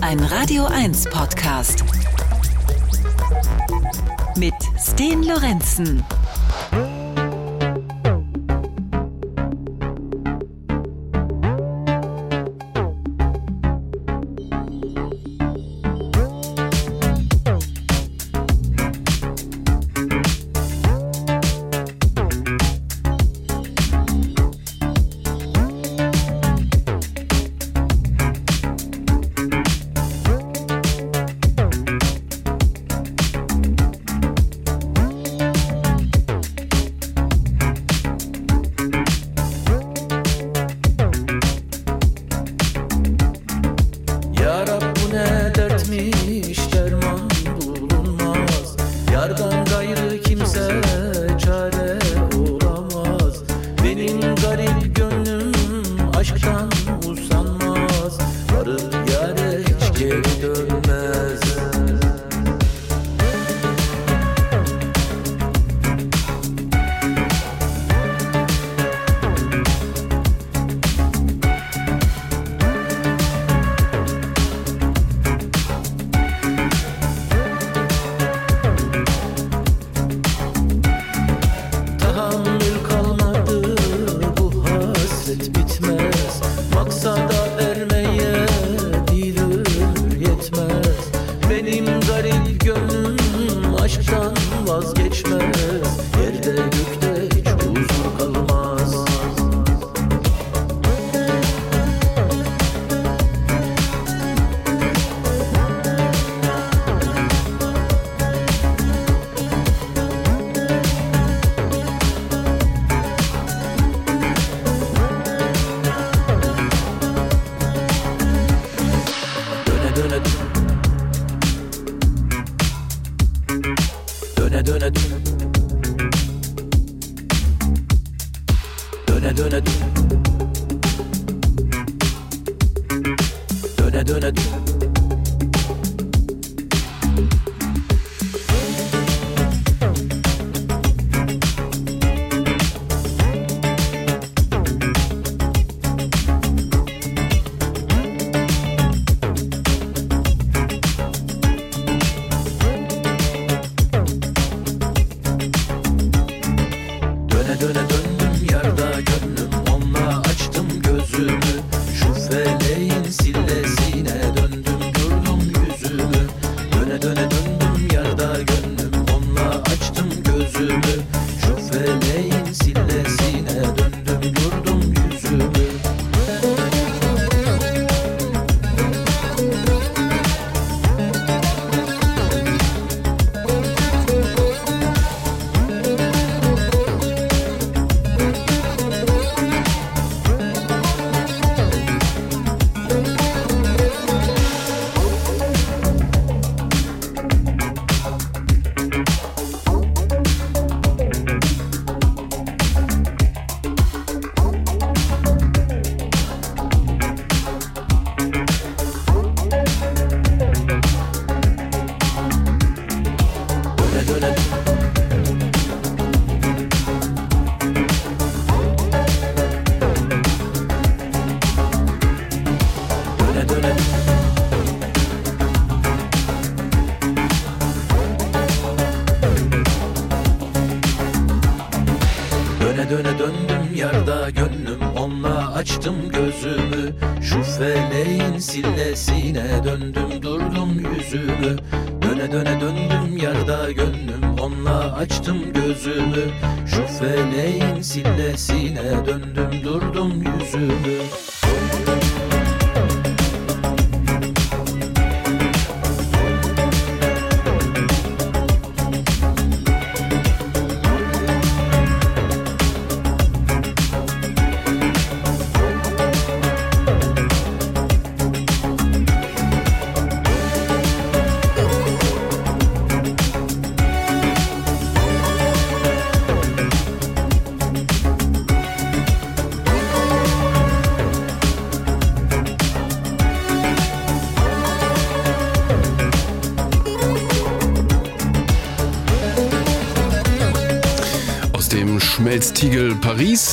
Ein Radio 1 Podcast. Mit Sten Lorenzen.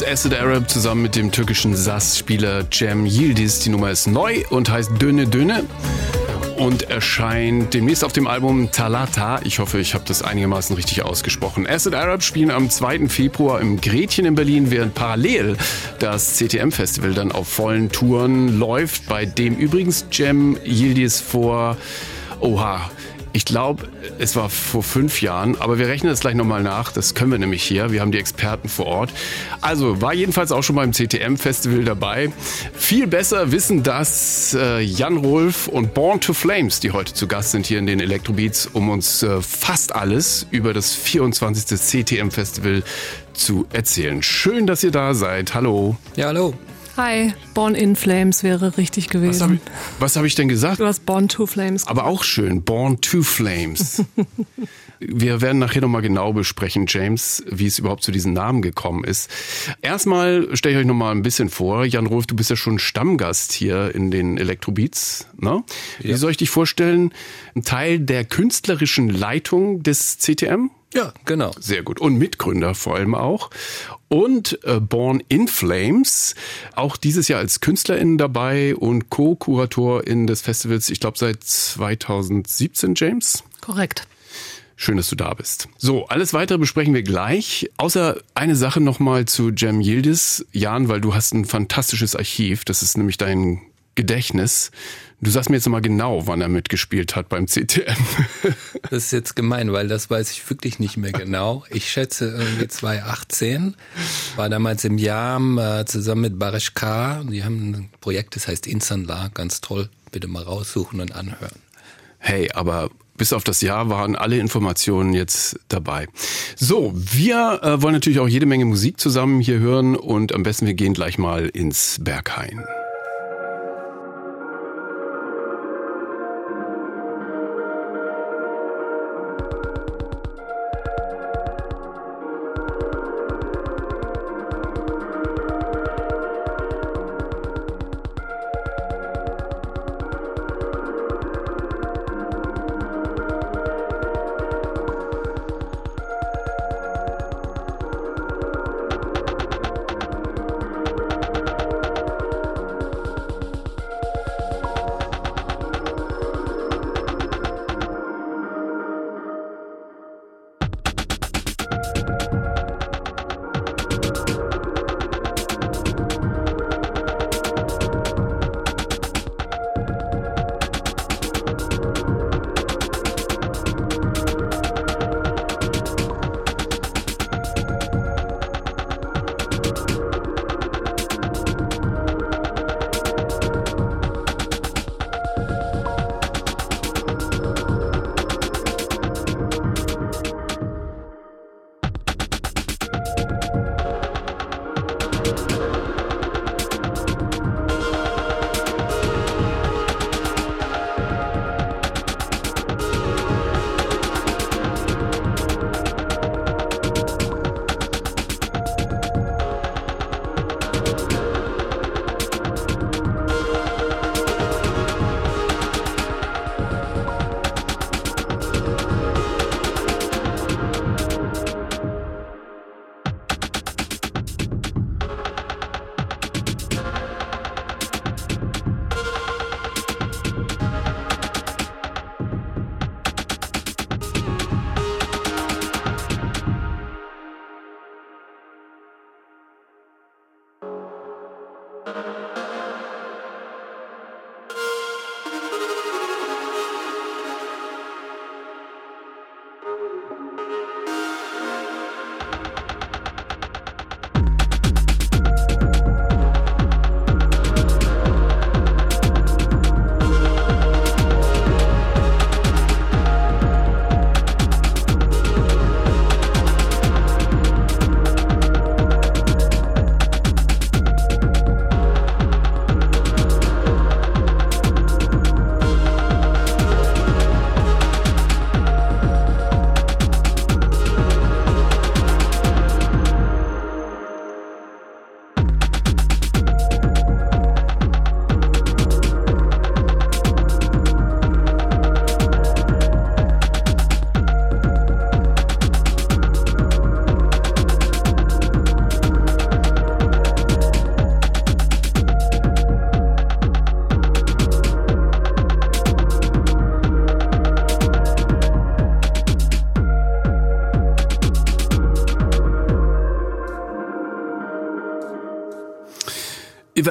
Acid Arab zusammen mit dem türkischen Sass-Spieler Cem Yildiz. Die Nummer ist neu und heißt Dünne Dünne und erscheint demnächst auf dem Album Talata. Ich hoffe, ich habe das einigermaßen richtig ausgesprochen. Acid Arab spielen am 2. Februar im Gretchen in Berlin, während parallel das CTM-Festival dann auf vollen Touren läuft, bei dem übrigens Cem Yildiz vor, oha, ich glaube, es war vor fünf Jahren, aber wir rechnen das gleich nochmal nach. Das können wir nämlich hier. Wir haben die Experten vor Ort. Also war jedenfalls auch schon beim CTM-Festival dabei. Viel besser wissen das äh, Jan Rolf und Born to Flames, die heute zu Gast sind hier in den Electrobeats, um uns äh, fast alles über das 24. CTM-Festival zu erzählen. Schön, dass ihr da seid. Hallo. Ja, hallo. Hi, Born in Flames wäre richtig gewesen. Was habe ich, hab ich, denn gesagt? Du hast Born to Flames. Aber auch schön, Born to Flames. Wir werden nachher nochmal genau besprechen, James, wie es überhaupt zu diesem Namen gekommen ist. Erstmal stelle ich euch nochmal ein bisschen vor. Jan Rolf, du bist ja schon Stammgast hier in den Electrobeats. Ne? Ja. Wie soll ich dich vorstellen? Ein Teil der künstlerischen Leitung des CTM? Ja, genau. Sehr gut. Und Mitgründer vor allem auch. Und äh, Born in Flames, auch dieses Jahr als KünstlerInnen dabei und Co-Kuratorin des Festivals, ich glaube seit 2017, James? Korrekt. Schön, dass du da bist. So, alles weitere besprechen wir gleich. Außer eine Sache nochmal zu Jem Yildiz. Jan, weil du hast ein fantastisches Archiv. Das ist nämlich dein Gedächtnis. Du sagst mir jetzt mal genau, wann er mitgespielt hat beim CTM. Das ist jetzt gemein, weil das weiß ich wirklich nicht mehr genau. Ich schätze irgendwie 2018. War damals im Jam äh, zusammen mit Barish K. Die haben ein Projekt, das heißt Insanla. Ganz toll. Bitte mal raussuchen und anhören. Hey, aber bis auf das Jahr waren alle Informationen jetzt dabei. So, wir äh, wollen natürlich auch jede Menge Musik zusammen hier hören und am besten wir gehen gleich mal ins Berghain.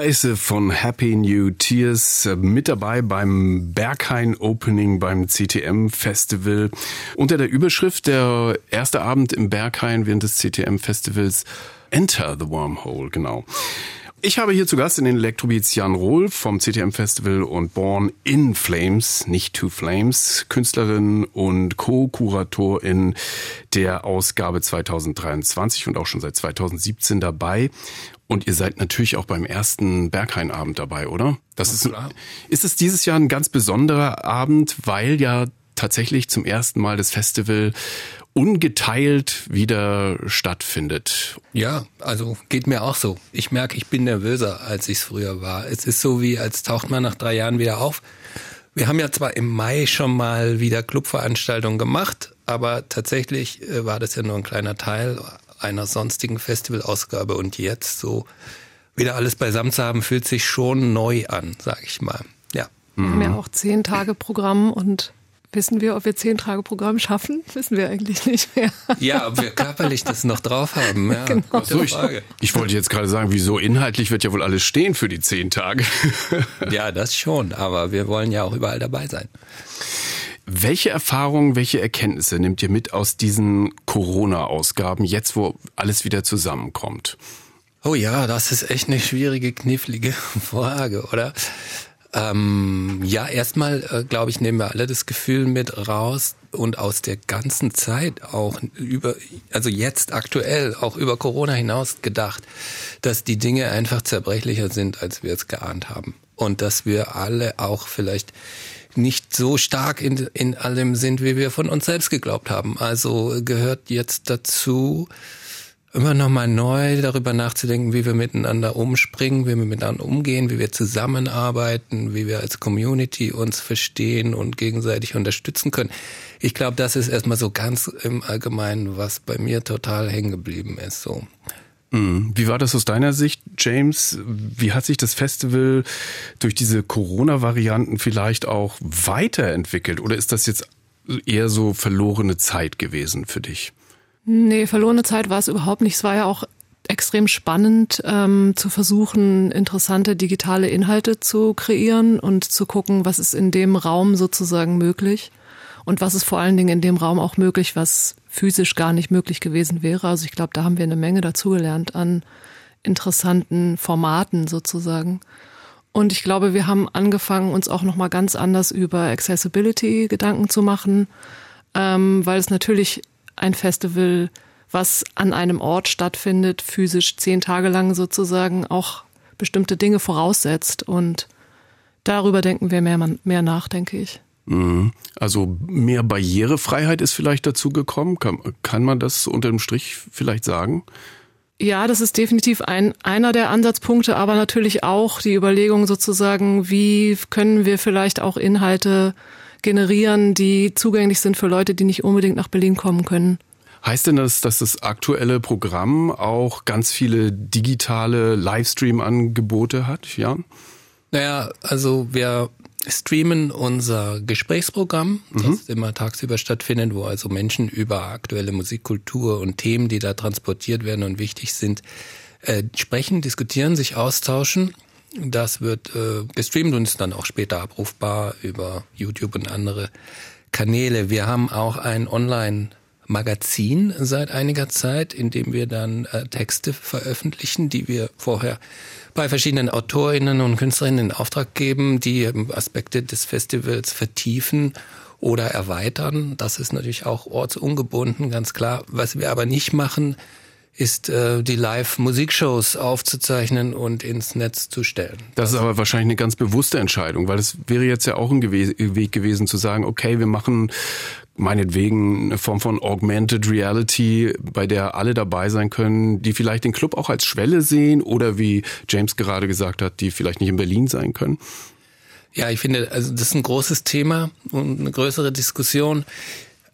Evasive von Happy New Tears äh, mit dabei beim Berghain Opening beim CTM Festival. Unter der Überschrift der erste Abend im Berghain während des CTM Festivals Enter the Wormhole, genau. Ich habe hier zu Gast in den Electrobeats Jan Rohl vom CTM Festival und Born in Flames, nicht to Flames, Künstlerin und Co-Kuratorin der Ausgabe 2023 und auch schon seit 2017 dabei. Und ihr seid natürlich auch beim ersten Berghain-Abend dabei, oder? Das ist, ist es dieses Jahr ein ganz besonderer Abend, weil ja tatsächlich zum ersten Mal das Festival ungeteilt wieder stattfindet. Ja, also geht mir auch so. Ich merke, ich bin nervöser, als ich es früher war. Es ist so wie, als taucht man nach drei Jahren wieder auf. Wir haben ja zwar im Mai schon mal wieder Clubveranstaltungen gemacht, aber tatsächlich äh, war das ja nur ein kleiner Teil einer sonstigen Festivalausgabe und jetzt so wieder alles beisammen zu haben, fühlt sich schon neu an, sag ich mal. Ja. Wir haben ja auch zehn Tage Programm und Wissen wir, ob wir zehn Tage Programm schaffen? Wissen wir eigentlich nicht mehr. Ja, ob wir körperlich das noch drauf haben. Ja, genau. So, ich, ich, wollte jetzt gerade sagen, wieso inhaltlich wird ja wohl alles stehen für die zehn Tage. Ja, das schon, aber wir wollen ja auch überall dabei sein. Welche Erfahrungen, welche Erkenntnisse nehmt ihr mit aus diesen Corona-Ausgaben, jetzt wo alles wieder zusammenkommt? Oh ja, das ist echt eine schwierige, knifflige Frage, oder? Ähm, ja, erstmal, äh, glaube ich, nehmen wir alle das Gefühl mit raus und aus der ganzen Zeit auch über, also jetzt aktuell, auch über Corona hinaus gedacht, dass die Dinge einfach zerbrechlicher sind, als wir es geahnt haben. Und dass wir alle auch vielleicht nicht so stark in, in allem sind, wie wir von uns selbst geglaubt haben. Also gehört jetzt dazu, immer nochmal neu darüber nachzudenken, wie wir miteinander umspringen, wie wir miteinander umgehen, wie wir zusammenarbeiten, wie wir als Community uns verstehen und gegenseitig unterstützen können. Ich glaube, das ist erstmal so ganz im Allgemeinen, was bei mir total hängen geblieben ist. So. Mhm. Wie war das aus deiner Sicht, James? Wie hat sich das Festival durch diese Corona-Varianten vielleicht auch weiterentwickelt? Oder ist das jetzt eher so verlorene Zeit gewesen für dich? Nee, verlorene Zeit war es überhaupt nicht. Es war ja auch extrem spannend ähm, zu versuchen, interessante digitale Inhalte zu kreieren und zu gucken, was ist in dem Raum sozusagen möglich und was ist vor allen Dingen in dem Raum auch möglich, was physisch gar nicht möglich gewesen wäre. Also ich glaube, da haben wir eine Menge dazugelernt an interessanten Formaten sozusagen. Und ich glaube, wir haben angefangen, uns auch nochmal ganz anders über Accessibility Gedanken zu machen, ähm, weil es natürlich ein Festival, was an einem Ort stattfindet, physisch zehn Tage lang sozusagen auch bestimmte Dinge voraussetzt. Und darüber denken wir mehr, mehr nach, denke ich. Also mehr Barrierefreiheit ist vielleicht dazu gekommen. Kann, kann man das unter dem Strich vielleicht sagen? Ja, das ist definitiv ein, einer der Ansatzpunkte, aber natürlich auch die Überlegung sozusagen, wie können wir vielleicht auch Inhalte generieren, die zugänglich sind für Leute, die nicht unbedingt nach Berlin kommen können. Heißt denn das, dass das aktuelle Programm auch ganz viele digitale Livestream-Angebote hat, Jan? Naja, also wir streamen unser Gesprächsprogramm, das mhm. immer tagsüber stattfindet, wo also Menschen über aktuelle Musikkultur und Themen, die da transportiert werden und wichtig sind, äh, sprechen, diskutieren, sich austauschen. Das wird äh, gestreamt und ist dann auch später abrufbar über YouTube und andere Kanäle. Wir haben auch ein Online- Magazin seit einiger Zeit, in dem wir dann äh, Texte veröffentlichen, die wir vorher bei verschiedenen Autorinnen und Künstlerinnen in Auftrag geben, die Aspekte des Festivals vertiefen oder erweitern. Das ist natürlich auch ortsungebunden, ganz klar. Was wir aber nicht machen, ist äh, die Live-Musikshows aufzuzeichnen und ins Netz zu stellen. Das ist aber wahrscheinlich eine ganz bewusste Entscheidung, weil es wäre jetzt ja auch ein Weg gewesen zu sagen, okay, wir machen meinetwegen eine Form von Augmented Reality, bei der alle dabei sein können, die vielleicht den Club auch als Schwelle sehen oder wie James gerade gesagt hat, die vielleicht nicht in Berlin sein können. Ja, ich finde, also das ist ein großes Thema und eine größere Diskussion.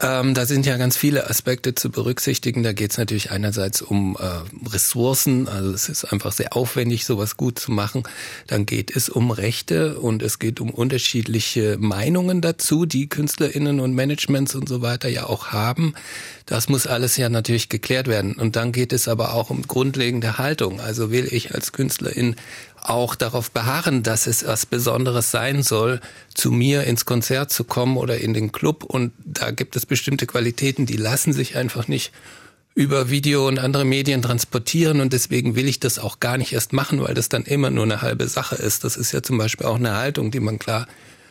Ähm, da sind ja ganz viele Aspekte zu berücksichtigen. Da geht es natürlich einerseits um äh, Ressourcen, also es ist einfach sehr aufwendig, sowas gut zu machen. Dann geht es um Rechte und es geht um unterschiedliche Meinungen dazu, die KünstlerInnen und Managements und so weiter ja auch haben. Das muss alles ja natürlich geklärt werden. Und dann geht es aber auch um grundlegende Haltung. Also will ich als Künstlerin auch darauf beharren, dass es was Besonderes sein soll, zu mir ins Konzert zu kommen oder in den Club. Und da gibt es bestimmte Qualitäten, die lassen sich einfach nicht über Video und andere Medien transportieren und deswegen will ich das auch gar nicht erst machen, weil das dann immer nur eine halbe Sache ist. Das ist ja zum Beispiel auch eine Haltung, die man klar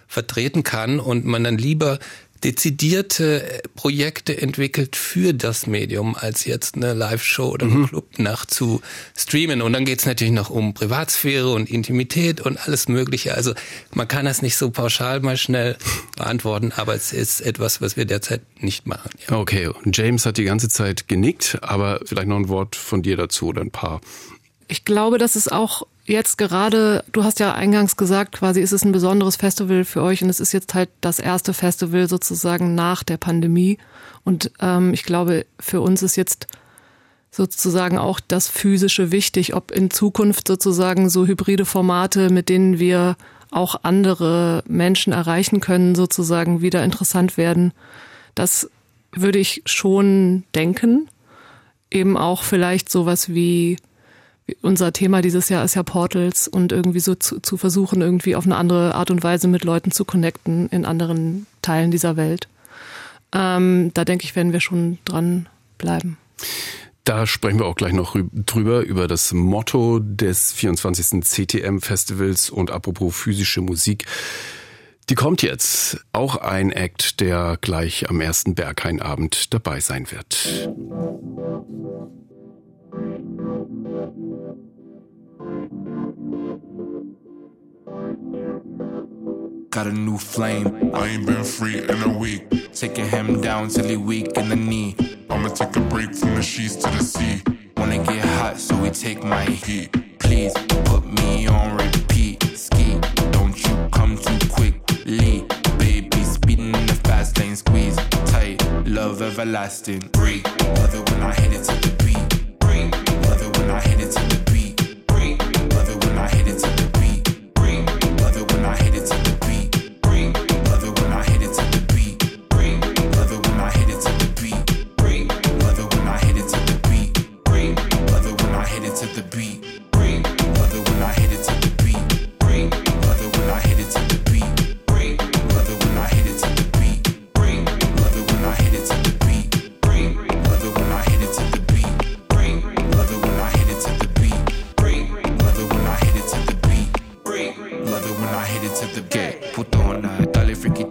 vertreten kann und man dann lieber dezidierte Projekte entwickelt für das Medium, als jetzt eine Live-Show oder mhm. Clubnacht zu streamen. Und dann geht's natürlich noch um Privatsphäre und Intimität und alles Mögliche. Also man kann das nicht so pauschal mal schnell beantworten, aber es ist etwas, was wir derzeit nicht machen. Ja. Okay, James hat die ganze Zeit genickt, aber vielleicht noch ein Wort von dir dazu oder ein paar. Ich glaube, dass es auch jetzt gerade, du hast ja eingangs gesagt, quasi ist es ein besonderes Festival für euch und es ist jetzt halt das erste Festival sozusagen nach der Pandemie. Und ähm, ich glaube, für uns ist jetzt sozusagen auch das Physische wichtig, ob in Zukunft sozusagen so hybride Formate, mit denen wir auch andere Menschen erreichen können, sozusagen wieder interessant werden. Das würde ich schon denken. Eben auch vielleicht sowas wie unser Thema dieses Jahr ist ja Portals und irgendwie so zu, zu, versuchen, irgendwie auf eine andere Art und Weise mit Leuten zu connecten in anderen Teilen dieser Welt. Ähm, da denke ich, werden wir schon dran bleiben. Da sprechen wir auch gleich noch drüber, über das Motto des 24. CTM-Festivals und apropos physische Musik. Die kommt jetzt. Auch ein Act, der gleich am ersten Berghainabend dabei sein wird. Got a new flame. I ain't been free in a week. Taking him down till he weak in the knee. I'ma take a break from the sheets to the sea. Wanna get hot, so we take my heat. Please put me on repeat. Ski, don't you come too quickly. Baby, speeding in the fast lane, squeeze tight. Love everlasting. Breathe. Love it when I hit it to the at the gate. Pourtant, on a étalé, freaky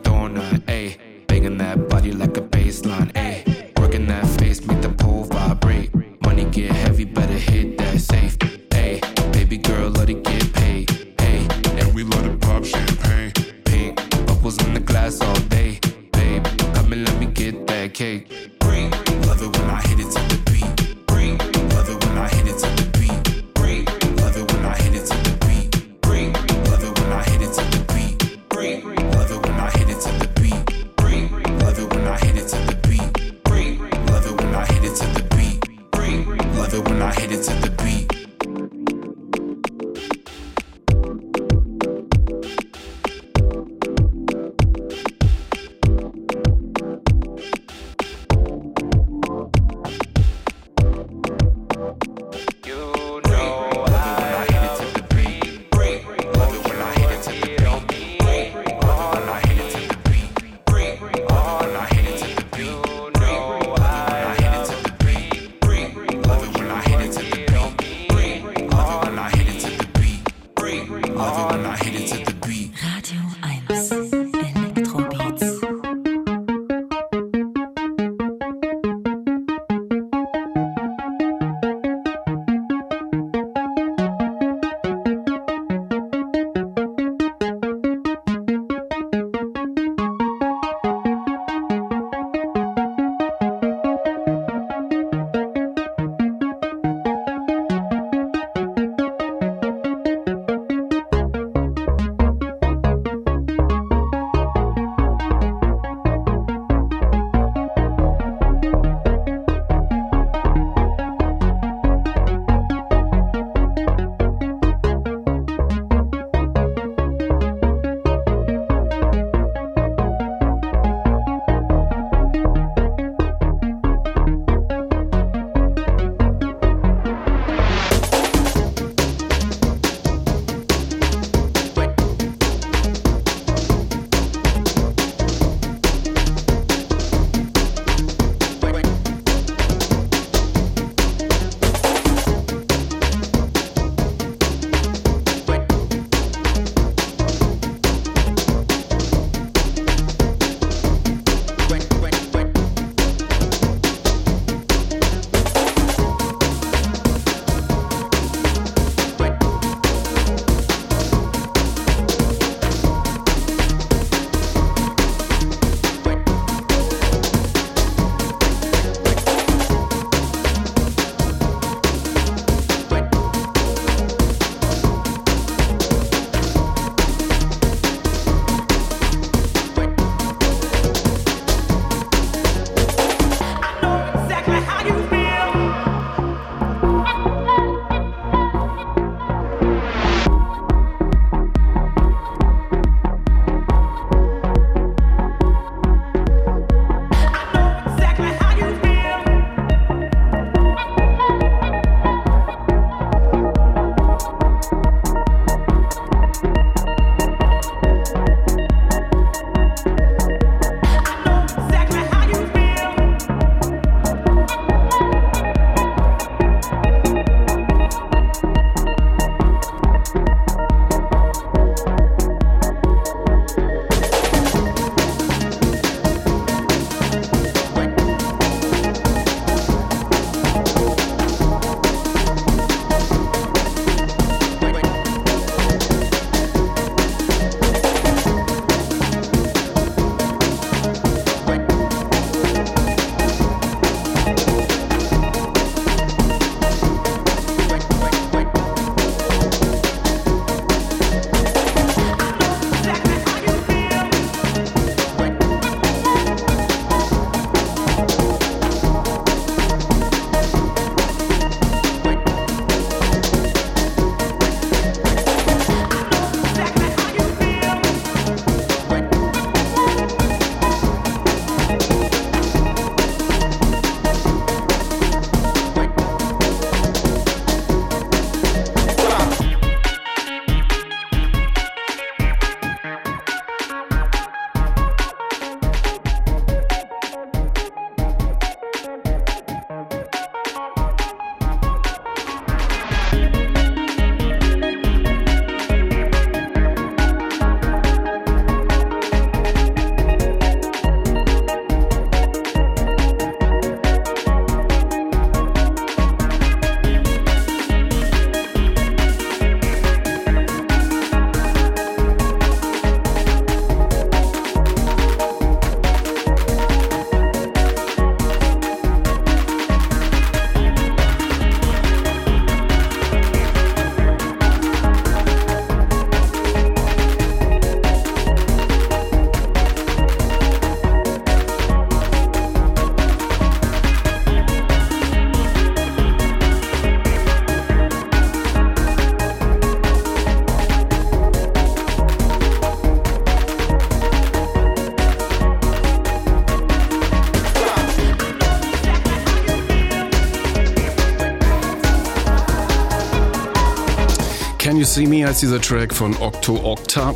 See Me als dieser Track von Octo Octa.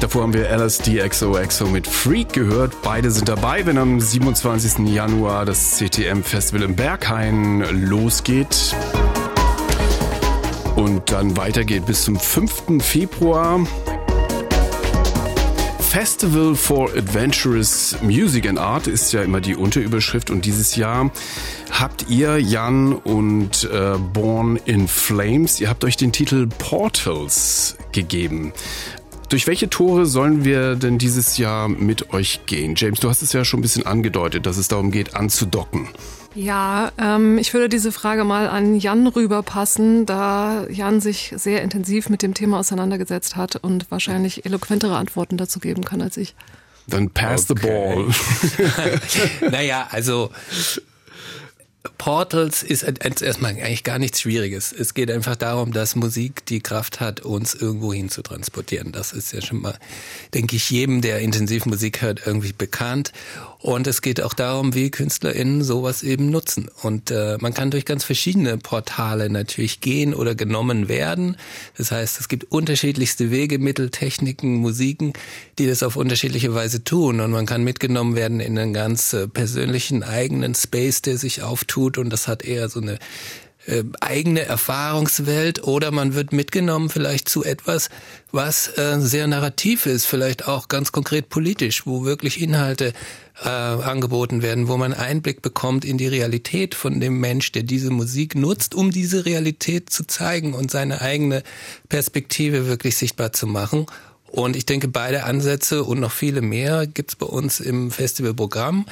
Davor haben wir LSD mit Freak gehört. Beide sind dabei, wenn am 27. Januar das CTM Festival im Berghain losgeht. Und dann weitergeht bis zum 5. Februar. Festival for Adventurous Music and Art ist ja immer die Unterüberschrift und dieses Jahr habt ihr Jan und äh, Born in Flames, ihr habt euch den Titel Portals gegeben. Durch welche Tore sollen wir denn dieses Jahr mit euch gehen? James, du hast es ja schon ein bisschen angedeutet, dass es darum geht, anzudocken. Ja, ähm, ich würde diese Frage mal an Jan rüberpassen, da Jan sich sehr intensiv mit dem Thema auseinandergesetzt hat und wahrscheinlich eloquentere Antworten dazu geben kann als ich. Dann pass okay. the ball. naja, also Portals ist erstmal eigentlich gar nichts Schwieriges. Es geht einfach darum, dass Musik die Kraft hat, uns irgendwo hin zu transportieren. Das ist ja schon mal, denke ich, jedem, der intensiv Musik hört, irgendwie bekannt. Und es geht auch darum, wie KünstlerInnen sowas eben nutzen. Und äh, man kann durch ganz verschiedene Portale natürlich gehen oder genommen werden. Das heißt, es gibt unterschiedlichste Wege, Mittel, Techniken, Musiken, die das auf unterschiedliche Weise tun. Und man kann mitgenommen werden in einen ganz äh, persönlichen eigenen Space, der sich auftut. Und das hat eher so eine äh, eigene Erfahrungswelt oder man wird mitgenommen vielleicht zu etwas, was äh, sehr narrativ ist, vielleicht auch ganz konkret politisch, wo wirklich Inhalte äh, angeboten werden, wo man Einblick bekommt in die Realität von dem Mensch, der diese Musik nutzt, um diese Realität zu zeigen und seine eigene Perspektive wirklich sichtbar zu machen. Und ich denke, beide Ansätze und noch viele mehr gibt's bei uns im Festivalprogramm.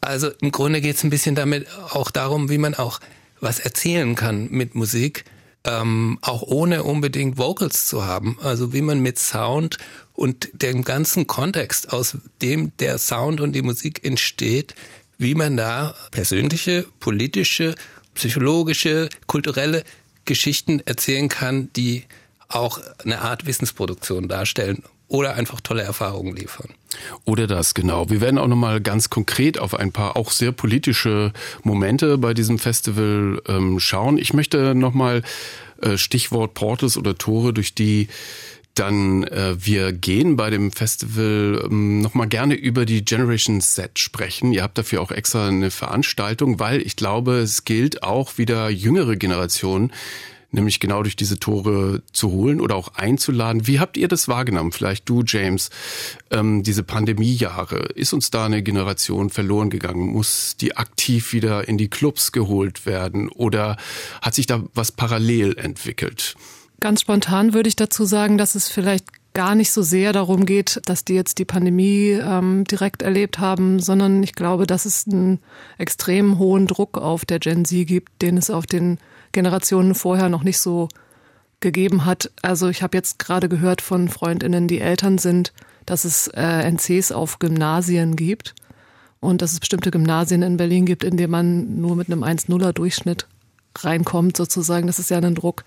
Also im Grunde geht's ein bisschen damit auch darum, wie man auch was erzählen kann mit Musik, ähm, auch ohne unbedingt Vocals zu haben. Also wie man mit Sound und dem ganzen Kontext, aus dem der Sound und die Musik entsteht, wie man da persönliche, politische, psychologische, kulturelle Geschichten erzählen kann, die auch eine Art Wissensproduktion darstellen oder einfach tolle Erfahrungen liefern. Oder das, genau. Wir werden auch nochmal ganz konkret auf ein paar auch sehr politische Momente bei diesem Festival ähm, schauen. Ich möchte nochmal äh, Stichwort Portals oder Tore, durch die dann äh, wir gehen bei dem Festival ähm, nochmal gerne über die Generation Z sprechen. Ihr habt dafür auch extra eine Veranstaltung, weil ich glaube, es gilt auch wieder jüngere Generationen nämlich genau durch diese Tore zu holen oder auch einzuladen. Wie habt ihr das wahrgenommen? Vielleicht du, James, ähm, diese Pandemiejahre. Ist uns da eine Generation verloren gegangen? Muss die aktiv wieder in die Clubs geholt werden oder hat sich da was parallel entwickelt? Ganz spontan würde ich dazu sagen, dass es vielleicht gar nicht so sehr darum geht, dass die jetzt die Pandemie ähm, direkt erlebt haben, sondern ich glaube, dass es einen extrem hohen Druck auf der Gen Z gibt, den es auf den Generationen vorher noch nicht so gegeben hat. Also ich habe jetzt gerade gehört von Freundinnen, die Eltern sind, dass es äh, NCs auf Gymnasien gibt und dass es bestimmte Gymnasien in Berlin gibt, in denen man nur mit einem 1-0er Durchschnitt reinkommt sozusagen. Das ist ja ein Druck,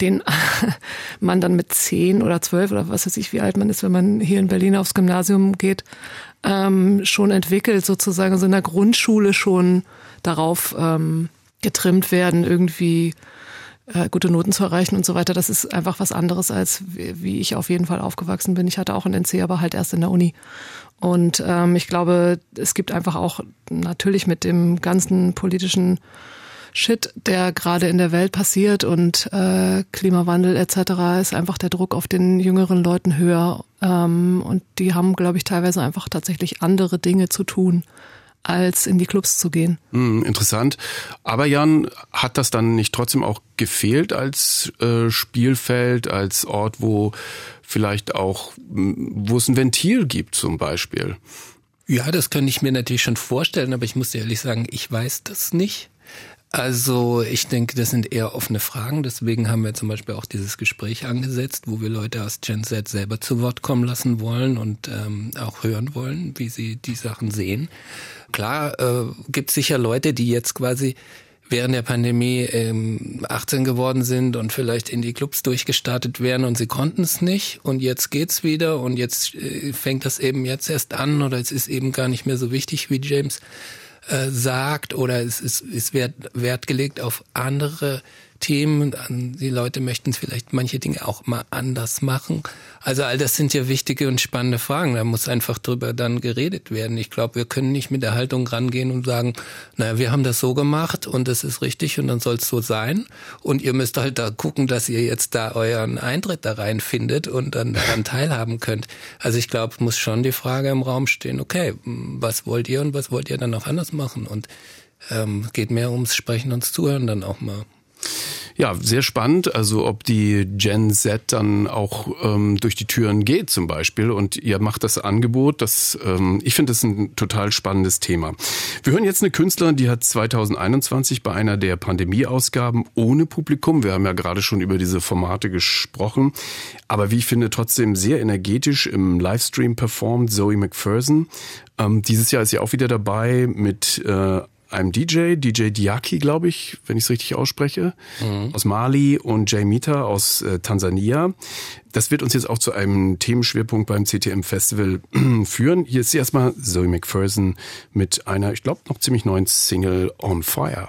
den man dann mit zehn oder zwölf oder was weiß ich, wie alt man ist, wenn man hier in Berlin aufs Gymnasium geht, ähm, schon entwickelt sozusagen, also in der Grundschule schon darauf ähm, getrimmt werden, irgendwie äh, gute Noten zu erreichen und so weiter. Das ist einfach was anderes, als wie, wie ich auf jeden Fall aufgewachsen bin. Ich hatte auch einen NC, aber halt erst in der Uni. Und ähm, ich glaube, es gibt einfach auch natürlich mit dem ganzen politischen Shit, der gerade in der Welt passiert und äh, Klimawandel etc., ist einfach der Druck auf den jüngeren Leuten höher. Ähm, und die haben, glaube ich, teilweise einfach tatsächlich andere Dinge zu tun als in die Clubs zu gehen. Hm, interessant. Aber Jan, hat das dann nicht trotzdem auch gefehlt als äh, Spielfeld, als Ort, wo vielleicht auch, wo es ein Ventil gibt zum Beispiel? Ja, das könnte ich mir natürlich schon vorstellen, aber ich muss dir ehrlich sagen, ich weiß das nicht. Also ich denke, das sind eher offene Fragen. Deswegen haben wir zum Beispiel auch dieses Gespräch angesetzt, wo wir Leute aus Gen Z selber zu Wort kommen lassen wollen und ähm, auch hören wollen, wie sie die Sachen sehen. Klar, äh, gibt sicher Leute, die jetzt quasi während der Pandemie ähm, 18 geworden sind und vielleicht in die Clubs durchgestartet wären und sie konnten es nicht und jetzt geht's wieder und jetzt äh, fängt das eben jetzt erst an oder es ist eben gar nicht mehr so wichtig, wie James äh, sagt oder es ist, ist Wert, Wert gelegt auf andere Themen. Die Leute möchten vielleicht manche Dinge auch mal anders machen. Also all das sind ja wichtige und spannende Fragen. Da muss einfach drüber dann geredet werden. Ich glaube, wir können nicht mit der Haltung rangehen und sagen, naja, wir haben das so gemacht und das ist richtig und dann soll es so sein. Und ihr müsst halt da gucken, dass ihr jetzt da euren Eintritt da rein findet und dann daran teilhaben könnt. Also ich glaube, muss schon die Frage im Raum stehen, okay, was wollt ihr und was wollt ihr dann noch anders machen? Und ähm, geht mehr ums Sprechen und Zuhören dann auch mal. Ja, sehr spannend. Also ob die Gen Z dann auch ähm, durch die Türen geht zum Beispiel und ihr macht das Angebot. Das, ähm, ich finde das ein total spannendes Thema. Wir hören jetzt eine Künstlerin, die hat 2021 bei einer der Pandemieausgaben ohne Publikum, wir haben ja gerade schon über diese Formate gesprochen, aber wie ich finde trotzdem sehr energetisch im Livestream performt, Zoe McPherson. Ähm, dieses Jahr ist sie auch wieder dabei mit äh, einem DJ, DJ Diaki, glaube ich, wenn ich es richtig ausspreche, mhm. aus Mali und Jay Mita aus äh, Tansania. Das wird uns jetzt auch zu einem Themenschwerpunkt beim CTM Festival führen. Hier ist erstmal Zoe McPherson mit einer, ich glaube, noch ziemlich neuen Single On Fire.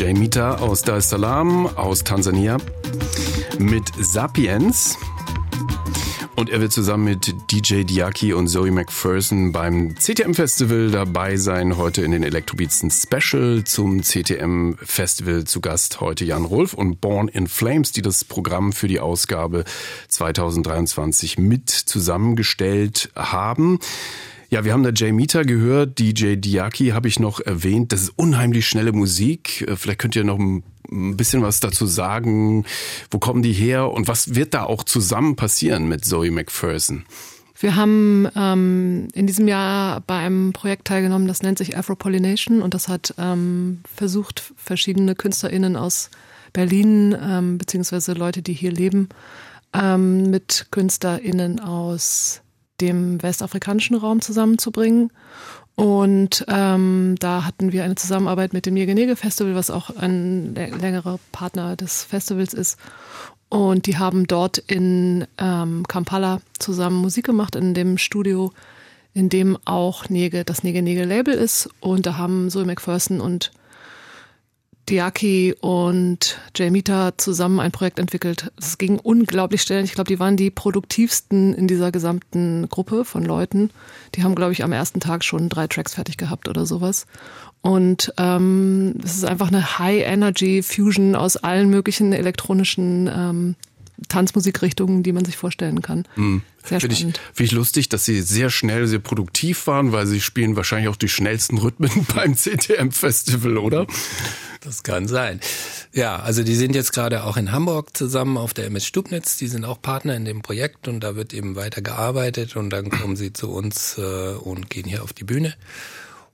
Das ist Jay Mita aus Dar es Salaam aus Tansania mit Sapiens. Und er wird zusammen mit DJ Diaki und Zoe McPherson beim CTM Festival dabei sein. Heute in den Electrobeats Special zum CTM Festival zu Gast. Heute Jan Rolf und Born in Flames, die das Programm für die Ausgabe 2023 mit zusammengestellt haben. Ja, wir haben da Jay Mita gehört, DJ Diaki habe ich noch erwähnt. Das ist unheimlich schnelle Musik. Äh, vielleicht könnt ihr noch ein bisschen was dazu sagen. Wo kommen die her und was wird da auch zusammen passieren mit Zoe McPherson? Wir haben ähm, in diesem Jahr bei einem Projekt teilgenommen, das nennt sich Afro-Pollination und das hat ähm, versucht, verschiedene KünstlerInnen aus Berlin, ähm, beziehungsweise Leute, die hier leben, ähm, mit KünstlerInnen aus dem westafrikanischen Raum zusammenzubringen. Und ähm, da hatten wir eine Zusammenarbeit mit dem Jägenege Festival, was auch ein längerer Partner des Festivals ist. Und die haben dort in ähm, Kampala zusammen Musik gemacht in dem Studio, in dem auch Nege, das Nege Nege Label ist. Und da haben Zoe McPherson und Diaki und Jamita zusammen ein Projekt entwickelt. Es ging unglaublich schnell. Ich glaube, die waren die produktivsten in dieser gesamten Gruppe von Leuten. Die haben, glaube ich, am ersten Tag schon drei Tracks fertig gehabt oder sowas. Und ähm, es ist einfach eine High-Energy-Fusion aus allen möglichen elektronischen ähm, Tanzmusikrichtungen, die man sich vorstellen kann. Mhm. Sehr Finde ich, find ich lustig, dass sie sehr schnell, sehr produktiv waren, weil sie spielen wahrscheinlich auch die schnellsten Rhythmen beim CTM-Festival, oder? Das kann sein. Ja, also die sind jetzt gerade auch in Hamburg zusammen auf der MS Stubnitz. Die sind auch Partner in dem Projekt und da wird eben weiter gearbeitet und dann kommen sie zu uns äh, und gehen hier auf die Bühne.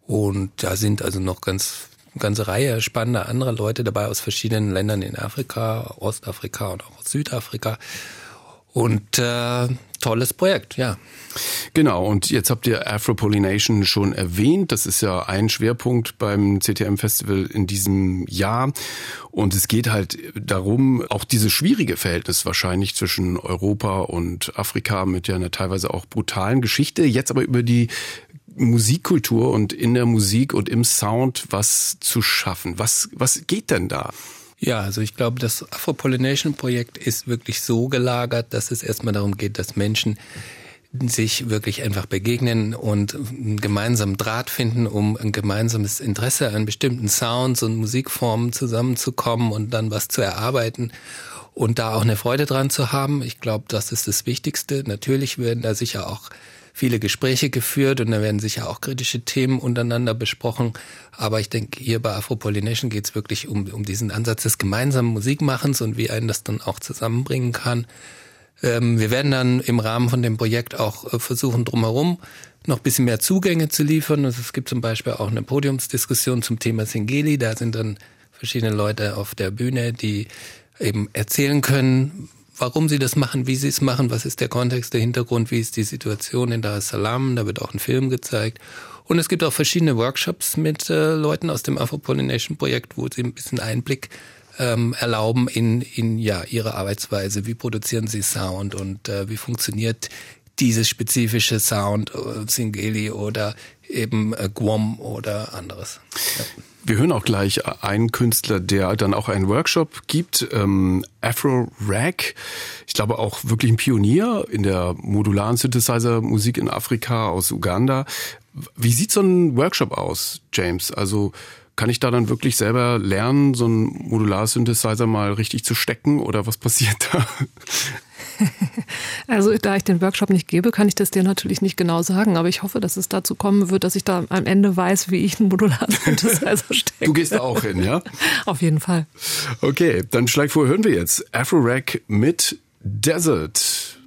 Und da sind also noch ganz eine ganze Reihe spannender anderer Leute dabei aus verschiedenen Ländern in Afrika, Ostafrika und auch aus Südafrika. Und äh, tolles Projekt, ja. Genau, und jetzt habt ihr Afro-Pollination schon erwähnt. Das ist ja ein Schwerpunkt beim CTM-Festival in diesem Jahr. Und es geht halt darum, auch dieses schwierige Verhältnis wahrscheinlich zwischen Europa und Afrika mit ja einer teilweise auch brutalen Geschichte, jetzt aber über die Musikkultur und in der Musik und im Sound was zu schaffen. Was, was geht denn da? Ja, also ich glaube, das Afro-Pollination-Projekt ist wirklich so gelagert, dass es erstmal darum geht, dass Menschen sich wirklich einfach begegnen und einen gemeinsamen Draht finden, um ein gemeinsames Interesse an bestimmten Sounds und Musikformen zusammenzukommen und dann was zu erarbeiten und da auch eine Freude dran zu haben. Ich glaube, das ist das Wichtigste. Natürlich werden da sicher auch viele Gespräche geführt und da werden sicher auch kritische Themen untereinander besprochen. Aber ich denke, hier bei Afro-Pollination geht es wirklich um, um diesen Ansatz des gemeinsamen Musikmachens und wie einen das dann auch zusammenbringen kann. Ähm, wir werden dann im Rahmen von dem Projekt auch äh, versuchen, drumherum noch bisschen mehr Zugänge zu liefern. Also es gibt zum Beispiel auch eine Podiumsdiskussion zum Thema Singeli. Da sind dann verschiedene Leute auf der Bühne, die eben erzählen können, warum sie das machen, wie sie es machen, was ist der Kontext, der Hintergrund, wie ist die Situation in Dar es Salaam, da wird auch ein Film gezeigt. Und es gibt auch verschiedene Workshops mit äh, Leuten aus dem Afro-Pollination-Projekt, wo sie ein bisschen Einblick ähm, erlauben in, in ja, ihre Arbeitsweise. Wie produzieren sie Sound und äh, wie funktioniert dieses spezifische Sound, äh, Singeli oder eben äh, Guam oder anderes. Wir hören auch gleich einen Künstler, der dann auch einen Workshop gibt, ähm, Afro Rack. Ich glaube auch wirklich ein Pionier in der modularen Synthesizer-Musik in Afrika aus Uganda. Wie sieht so ein Workshop aus, James? Also kann ich da dann wirklich selber lernen, so einen Modular-Synthesizer mal richtig zu stecken oder was passiert da? Also da ich den Workshop nicht gebe, kann ich das dir natürlich nicht genau sagen, aber ich hoffe, dass es dazu kommen wird, dass ich da am Ende weiß, wie ich einen modularen Synthesizer stecke. Du gehst da auch hin, ja? Auf jeden Fall. Okay, dann schlag vor, hören wir jetzt Afro Rack mit Desert.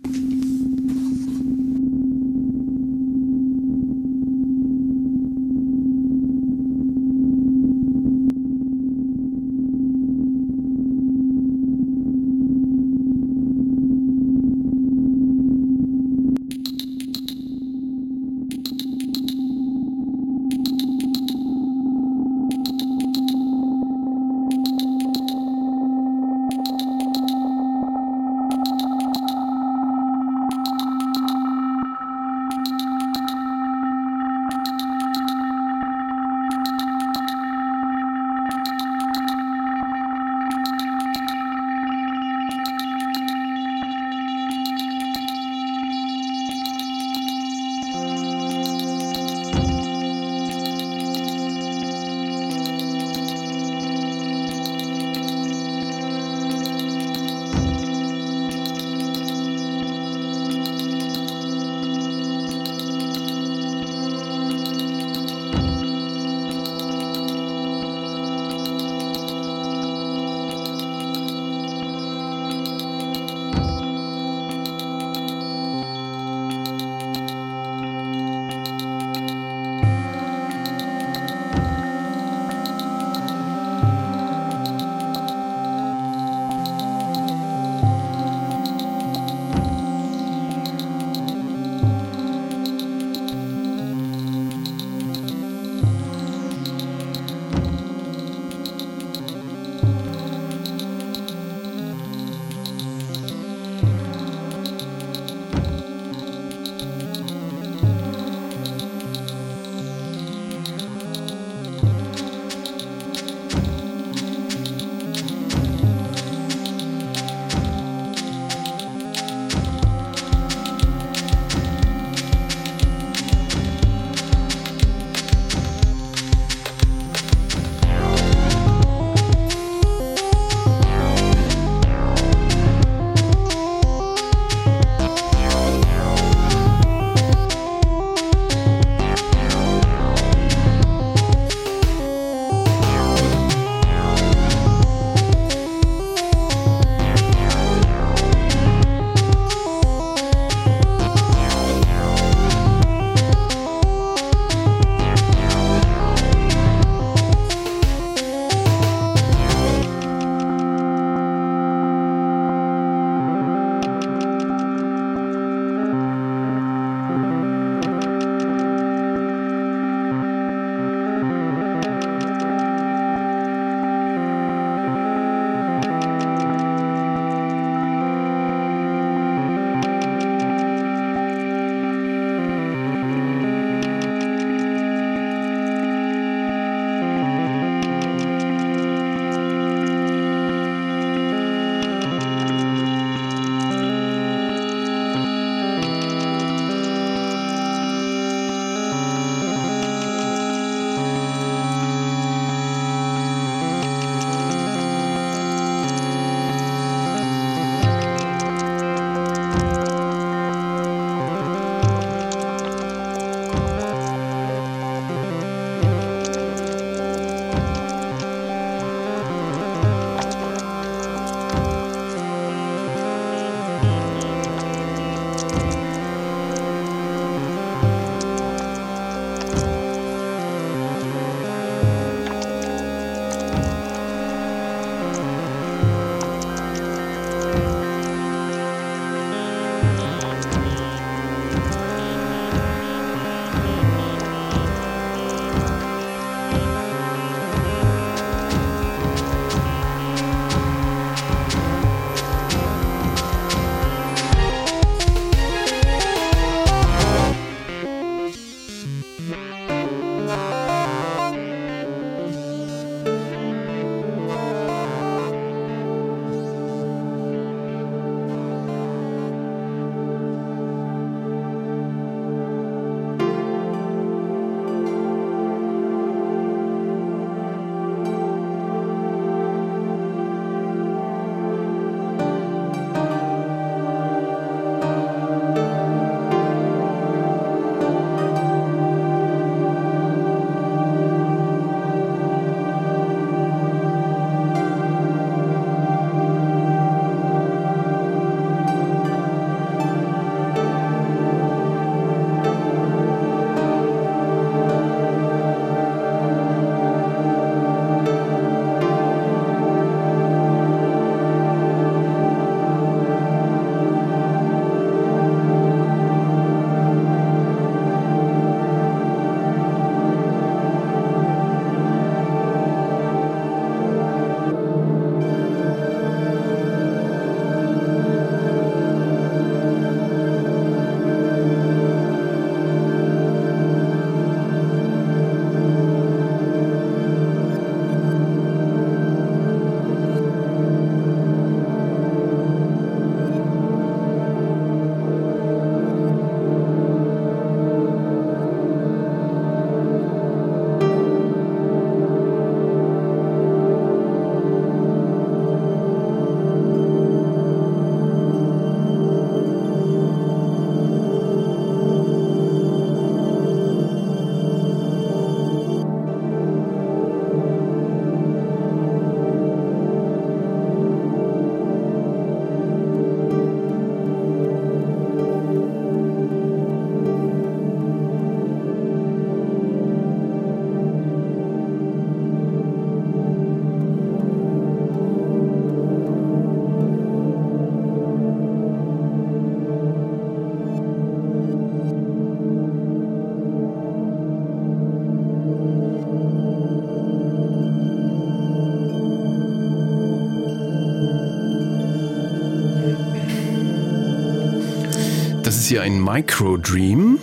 Hier ein Micro-Dream.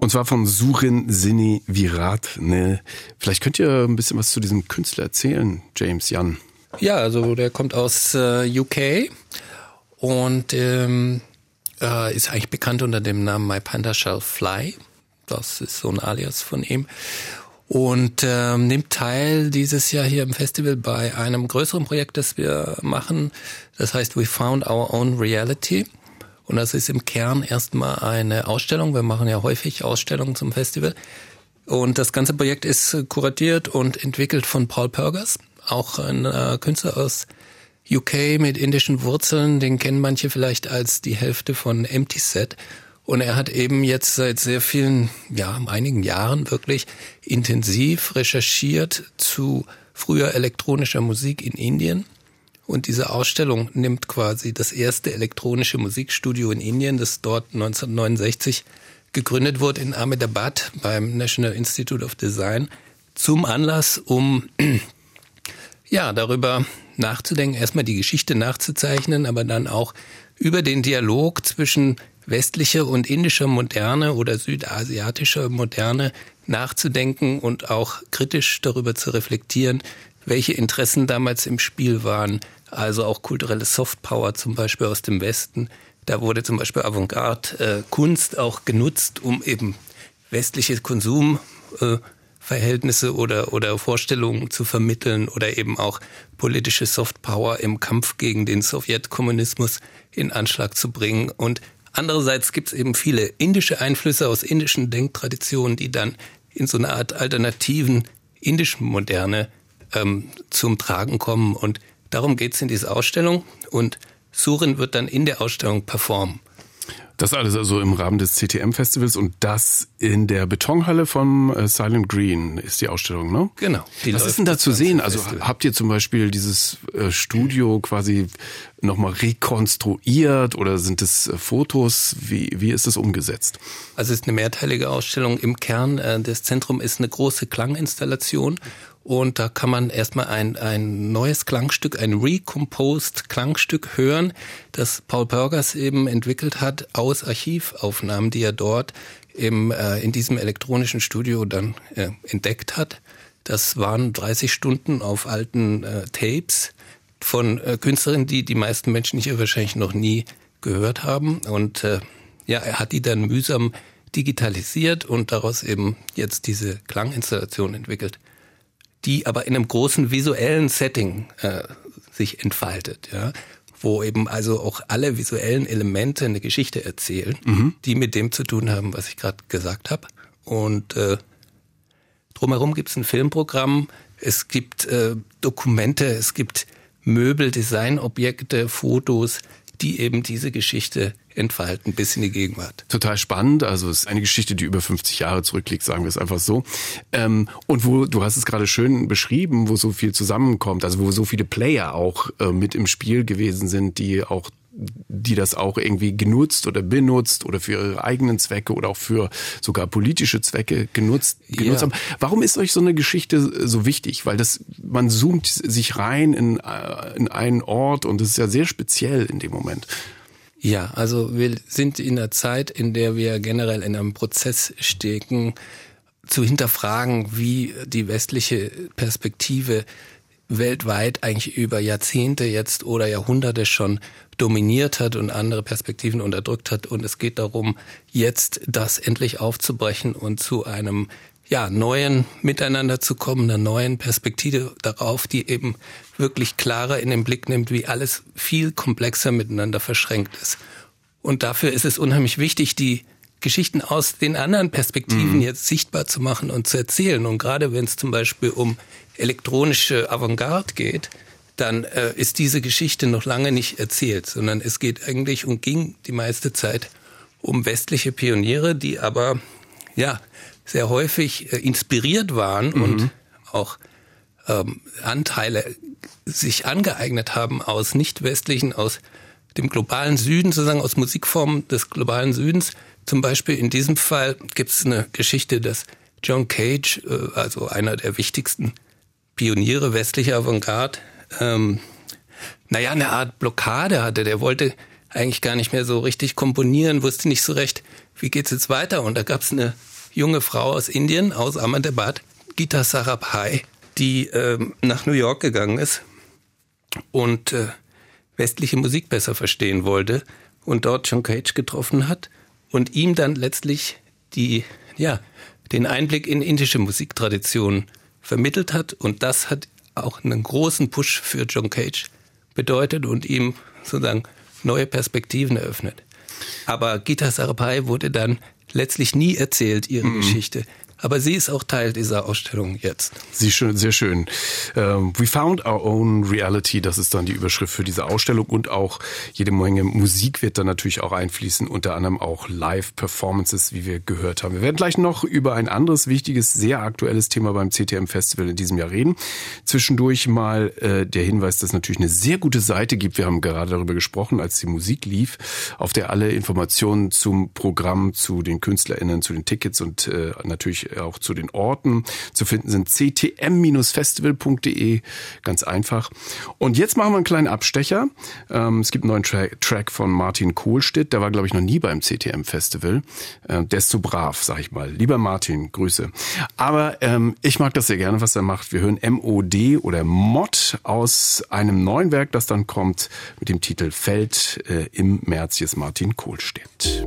Und zwar von Surin Sini Virat. Ne? Vielleicht könnt ihr ein bisschen was zu diesem Künstler erzählen, James Jan. Ja, also der kommt aus äh, UK und ähm, äh, ist eigentlich bekannt unter dem Namen My Panda Shall Fly. Das ist so ein Alias von ihm. Und ähm, nimmt teil dieses Jahr hier im Festival bei einem größeren Projekt, das wir machen. Das heißt We Found Our Own Reality. Und das ist im Kern erstmal eine Ausstellung. Wir machen ja häufig Ausstellungen zum Festival. Und das ganze Projekt ist kuratiert und entwickelt von Paul Pergers, auch ein äh, Künstler aus UK mit indischen Wurzeln. Den kennen manche vielleicht als die Hälfte von Empty Set. Und er hat eben jetzt seit sehr vielen, ja, einigen Jahren wirklich intensiv recherchiert zu früher elektronischer Musik in Indien und diese Ausstellung nimmt quasi das erste elektronische Musikstudio in Indien, das dort 1969 gegründet wurde in Ahmedabad beim National Institute of Design, zum Anlass, um ja darüber nachzudenken, erstmal die Geschichte nachzuzeichnen, aber dann auch über den Dialog zwischen westlicher und indischer Moderne oder südasiatischer Moderne nachzudenken und auch kritisch darüber zu reflektieren, welche Interessen damals im Spiel waren. Also auch kulturelle Softpower zum Beispiel aus dem Westen. Da wurde zum Beispiel Avantgarde-Kunst äh, auch genutzt, um eben westliche Konsumverhältnisse äh, oder, oder Vorstellungen zu vermitteln oder eben auch politische Softpower im Kampf gegen den Sowjetkommunismus in Anschlag zu bringen. Und andererseits gibt es eben viele indische Einflüsse aus indischen Denktraditionen, die dann in so einer Art alternativen indischen Moderne ähm, zum Tragen kommen. Und darum geht's in dieser Ausstellung. Und Surin wird dann in der Ausstellung performen. Das alles also im Rahmen des CTM-Festivals und das in der Betonhalle vom äh, Silent Green ist die Ausstellung, ne? Genau. Was ist denn da zu sehen? Also Festival. habt ihr zum Beispiel dieses äh, Studio quasi nochmal rekonstruiert oder sind es äh, Fotos? Wie, wie ist das umgesetzt? Also es ist eine mehrteilige Ausstellung. Im Kern des Zentrum ist eine große Klanginstallation und da kann man erstmal ein, ein neues Klangstück, ein recomposed Klangstück hören, das Paul Burgers eben entwickelt hat aus Archivaufnahmen, die er dort im, äh, in diesem elektronischen Studio dann äh, entdeckt hat. Das waren 30 Stunden auf alten äh, Tapes von äh, Künstlerinnen, die die meisten Menschen hier wahrscheinlich noch nie gehört haben. Und äh, ja, er hat die dann mühsam digitalisiert und daraus eben jetzt diese Klanginstallation entwickelt die aber in einem großen visuellen Setting äh, sich entfaltet, ja, wo eben also auch alle visuellen Elemente eine Geschichte erzählen, mhm. die mit dem zu tun haben, was ich gerade gesagt habe. Und äh, drumherum gibt es ein Filmprogramm, es gibt äh, Dokumente, es gibt Möbel, Designobjekte, Fotos, die eben diese Geschichte entfalten bis in die Gegenwart. Total spannend. Also es ist eine Geschichte, die über 50 Jahre zurückliegt, sagen wir es einfach so. Ähm, und wo, du hast es gerade schön beschrieben, wo so viel zusammenkommt, also wo so viele Player auch äh, mit im Spiel gewesen sind, die auch die das auch irgendwie genutzt oder benutzt oder für ihre eigenen Zwecke oder auch für sogar politische Zwecke genutzt, genutzt ja. haben. Warum ist euch so eine Geschichte so wichtig? Weil das, man zoomt sich rein in, äh, in einen Ort und es ist ja sehr speziell in dem Moment. Ja, also wir sind in einer Zeit, in der wir generell in einem Prozess stecken, zu hinterfragen, wie die westliche Perspektive weltweit eigentlich über Jahrzehnte jetzt oder Jahrhunderte schon dominiert hat und andere Perspektiven unterdrückt hat. Und es geht darum, jetzt das endlich aufzubrechen und zu einem ja, neuen Miteinander zu kommen, einer neuen Perspektive darauf, die eben wirklich klarer in den Blick nimmt, wie alles viel komplexer miteinander verschränkt ist. Und dafür ist es unheimlich wichtig, die Geschichten aus den anderen Perspektiven mhm. jetzt sichtbar zu machen und zu erzählen. Und gerade wenn es zum Beispiel um elektronische Avantgarde geht, dann äh, ist diese Geschichte noch lange nicht erzählt, sondern es geht eigentlich und ging die meiste Zeit um westliche Pioniere, die aber ja sehr häufig äh, inspiriert waren mhm. und auch ähm, Anteile sich angeeignet haben aus nicht westlichen, aus dem globalen Süden, sozusagen aus Musikformen des globalen Südens. Zum Beispiel in diesem Fall gibt es eine Geschichte, dass John Cage, äh, also einer der wichtigsten Pioniere westlicher Avantgarde, ähm, naja, eine Art Blockade hatte. Der wollte eigentlich gar nicht mehr so richtig komponieren, wusste nicht so recht, wie geht's jetzt weiter. Und da gab's eine junge Frau aus Indien, aus Ahmedabad, Gita Sarabhai, die ähm, nach New York gegangen ist und äh, westliche Musik besser verstehen wollte und dort John Cage getroffen hat und ihm dann letztlich die, ja, den Einblick in indische Musiktradition vermittelt hat und das hat auch einen großen Push für John Cage bedeutet und ihm sozusagen neue Perspektiven eröffnet. Aber Gita Sarabhai wurde dann letztlich nie erzählt, ihre mhm. Geschichte. Aber sie ist auch Teil dieser Ausstellung jetzt. Sie schön, sehr schön. Uh, we found our own reality. Das ist dann die Überschrift für diese Ausstellung und auch jede Menge Musik wird dann natürlich auch einfließen, unter anderem auch Live-Performances, wie wir gehört haben. Wir werden gleich noch über ein anderes wichtiges, sehr aktuelles Thema beim CTM Festival in diesem Jahr reden. Zwischendurch mal äh, der Hinweis, dass es natürlich eine sehr gute Seite gibt. Wir haben gerade darüber gesprochen, als die Musik lief, auf der alle Informationen zum Programm, zu den KünstlerInnen, zu den Tickets und äh, natürlich auch zu den Orten zu finden sind ctm-festival.de. Ganz einfach. Und jetzt machen wir einen kleinen Abstecher. Ähm, es gibt einen neuen Track von Martin Kohlstedt. Der war, glaube ich, noch nie beim CTM-Festival. Äh, der ist zu brav, sag ich mal. Lieber Martin, Grüße. Aber ähm, ich mag das sehr gerne, was er macht. Wir hören MOD oder Mod aus einem neuen Werk, das dann kommt mit dem Titel Feld äh, im März. Ist Martin Kohlstedt.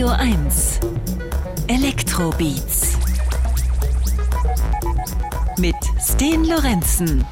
Radio 1 Elektrobeats mit Sten Lorenzen.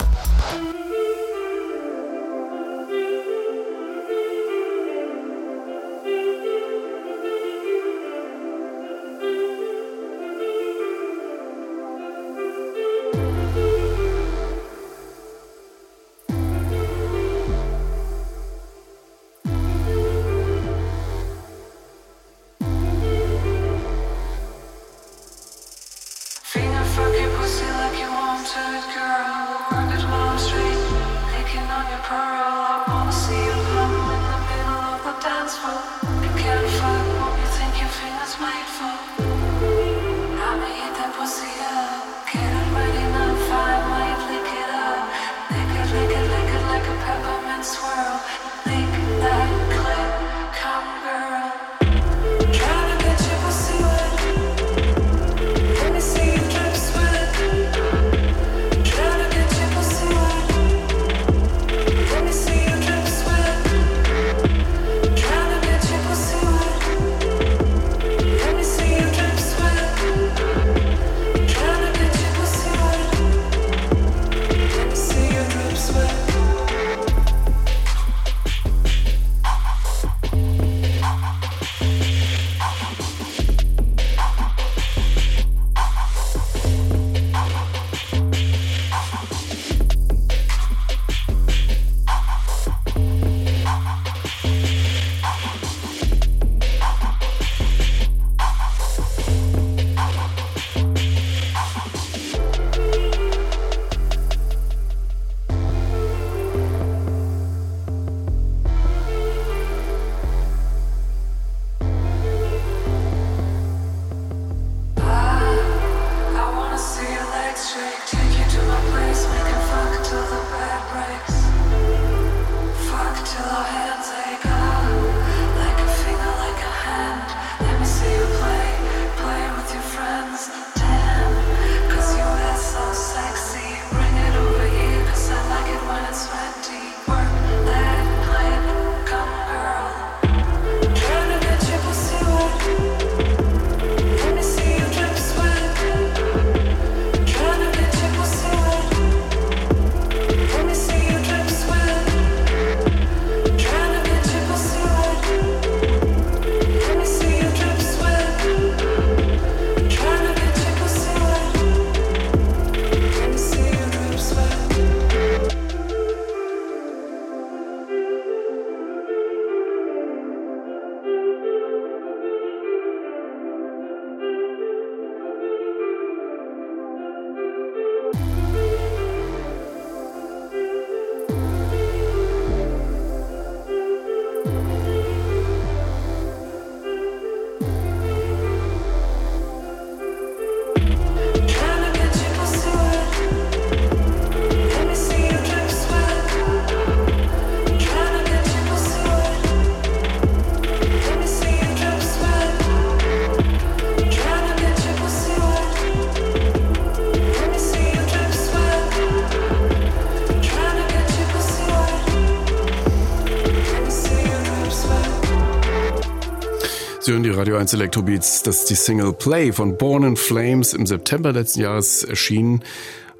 Radio 1 Electrobeats. Das die Single Play von Born in Flames im September letzten Jahres erschienen.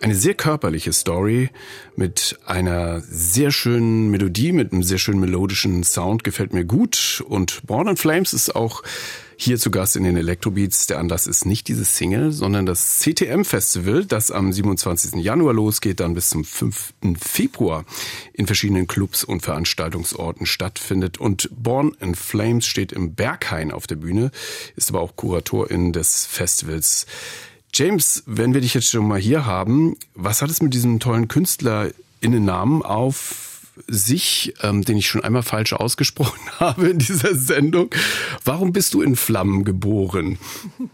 Eine sehr körperliche Story mit einer sehr schönen Melodie, mit einem sehr schönen melodischen Sound gefällt mir gut. Und Born in Flames ist auch hier zu Gast in den Electrobeats. Der Anlass ist nicht diese Single, sondern das CTM Festival, das am 27. Januar losgeht, dann bis zum 5. Februar in verschiedenen Clubs und Veranstaltungsorten stattfindet. Und Born in Flames steht im Berghain auf der Bühne, ist aber auch Kuratorin des Festivals. James, wenn wir dich jetzt schon mal hier haben, was hat es mit diesem tollen Künstlerinnennamen auf sich, ähm, den ich schon einmal falsch ausgesprochen habe in dieser Sendung. Warum bist du in Flammen geboren?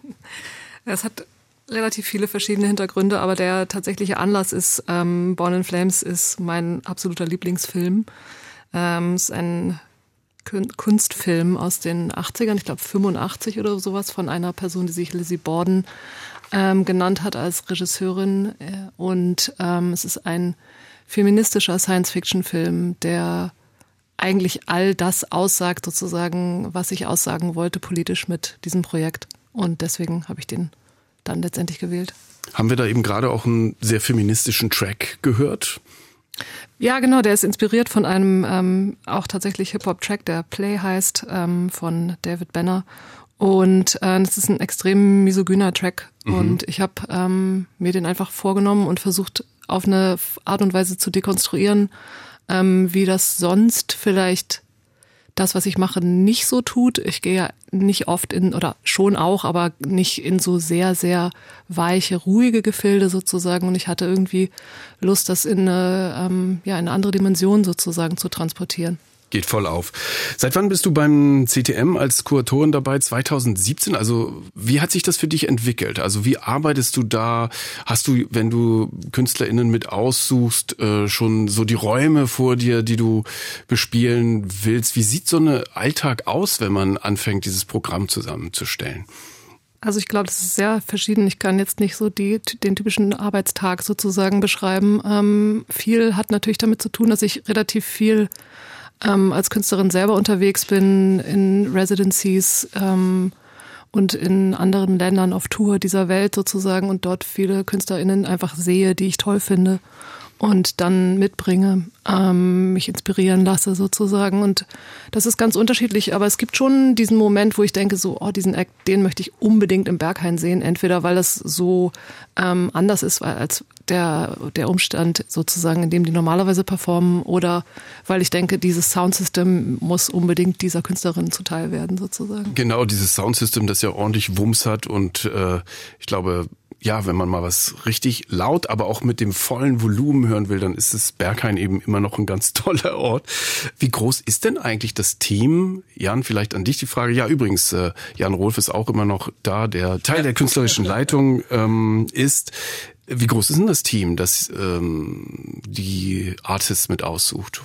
Es hat relativ viele verschiedene Hintergründe, aber der tatsächliche Anlass ist, ähm, Born in Flames ist mein absoluter Lieblingsfilm. Ähm, ist ein Kunstfilm aus den 80ern, ich glaube 85 oder sowas, von einer Person, die sich Lizzie Borden ähm, genannt hat als Regisseurin. Äh, und ähm, es ist ein feministischer Science-Fiction-Film, der eigentlich all das aussagt, sozusagen, was ich aussagen wollte politisch mit diesem Projekt. Und deswegen habe ich den dann letztendlich gewählt. Haben wir da eben gerade auch einen sehr feministischen Track gehört? Ja, genau, der ist inspiriert von einem ähm, auch tatsächlich Hip-Hop-Track, der Play heißt, ähm, von David Banner. Und äh, das ist ein extrem misogyner Track. Mhm. Und ich habe ähm, mir den einfach vorgenommen und versucht, auf eine Art und Weise zu dekonstruieren, ähm, wie das sonst vielleicht das, was ich mache, nicht so tut. Ich gehe ja nicht oft in, oder schon auch, aber nicht in so sehr, sehr weiche, ruhige Gefilde sozusagen. Und ich hatte irgendwie Lust, das in eine, ähm, ja, in eine andere Dimension sozusagen zu transportieren geht voll auf. Seit wann bist du beim CTM als Kuratorin dabei? 2017? Also wie hat sich das für dich entwickelt? Also wie arbeitest du da? Hast du, wenn du KünstlerInnen mit aussuchst, äh, schon so die Räume vor dir, die du bespielen willst? Wie sieht so ein Alltag aus, wenn man anfängt, dieses Programm zusammenzustellen? Also ich glaube, das ist sehr verschieden. Ich kann jetzt nicht so die, den typischen Arbeitstag sozusagen beschreiben. Ähm, viel hat natürlich damit zu tun, dass ich relativ viel ähm, als Künstlerin selber unterwegs bin, in Residencies ähm, und in anderen Ländern auf Tour dieser Welt sozusagen und dort viele KünstlerInnen einfach sehe, die ich toll finde und dann mitbringe, ähm, mich inspirieren lasse sozusagen. Und das ist ganz unterschiedlich, aber es gibt schon diesen Moment, wo ich denke, so, oh, diesen Act, den möchte ich unbedingt im Berghain sehen. Entweder weil das so ähm, anders ist als der, der Umstand sozusagen, in dem die normalerweise performen oder weil ich denke, dieses Soundsystem muss unbedingt dieser Künstlerin zuteil werden sozusagen. Genau, dieses Soundsystem, das ja ordentlich Wumms hat und äh, ich glaube, ja, wenn man mal was richtig laut, aber auch mit dem vollen Volumen hören will, dann ist es Berghain eben immer noch ein ganz toller Ort. Wie groß ist denn eigentlich das Team? Jan, vielleicht an dich die Frage. Ja, übrigens, äh, Jan Rolf ist auch immer noch da, der Teil der künstlerischen Leitung ähm, ist. Wie groß ist denn das Team, das ähm, die Artists mit aussucht?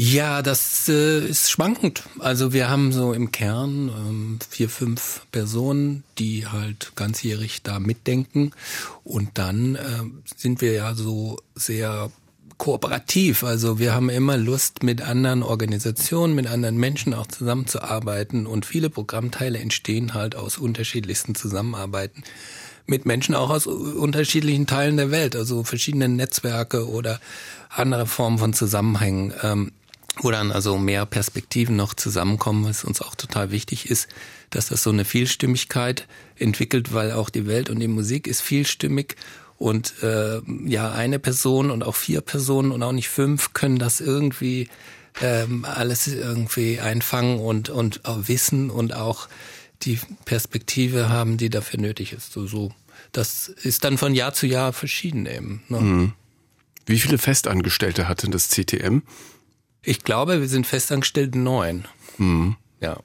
Ja, das äh, ist schwankend. Also wir haben so im Kern ähm, vier, fünf Personen, die halt ganzjährig da mitdenken. Und dann äh, sind wir ja so sehr kooperativ. Also wir haben immer Lust, mit anderen Organisationen, mit anderen Menschen auch zusammenzuarbeiten. Und viele Programmteile entstehen halt aus unterschiedlichsten Zusammenarbeiten mit Menschen auch aus unterschiedlichen Teilen der Welt, also verschiedene Netzwerke oder andere Formen von Zusammenhängen, ähm, wo dann also mehr Perspektiven noch zusammenkommen, was uns auch total wichtig ist, dass das so eine Vielstimmigkeit entwickelt, weil auch die Welt und die Musik ist vielstimmig und äh, ja, eine Person und auch vier Personen und auch nicht fünf können das irgendwie ähm, alles irgendwie einfangen und, und auch wissen und auch die Perspektive haben, die dafür nötig ist. So, so. Das ist dann von Jahr zu Jahr verschieden eben. Ne? Mhm. Wie viele Festangestellte hat denn das CTM? Ich glaube, wir sind festangestellt neun. Mhm. Ja.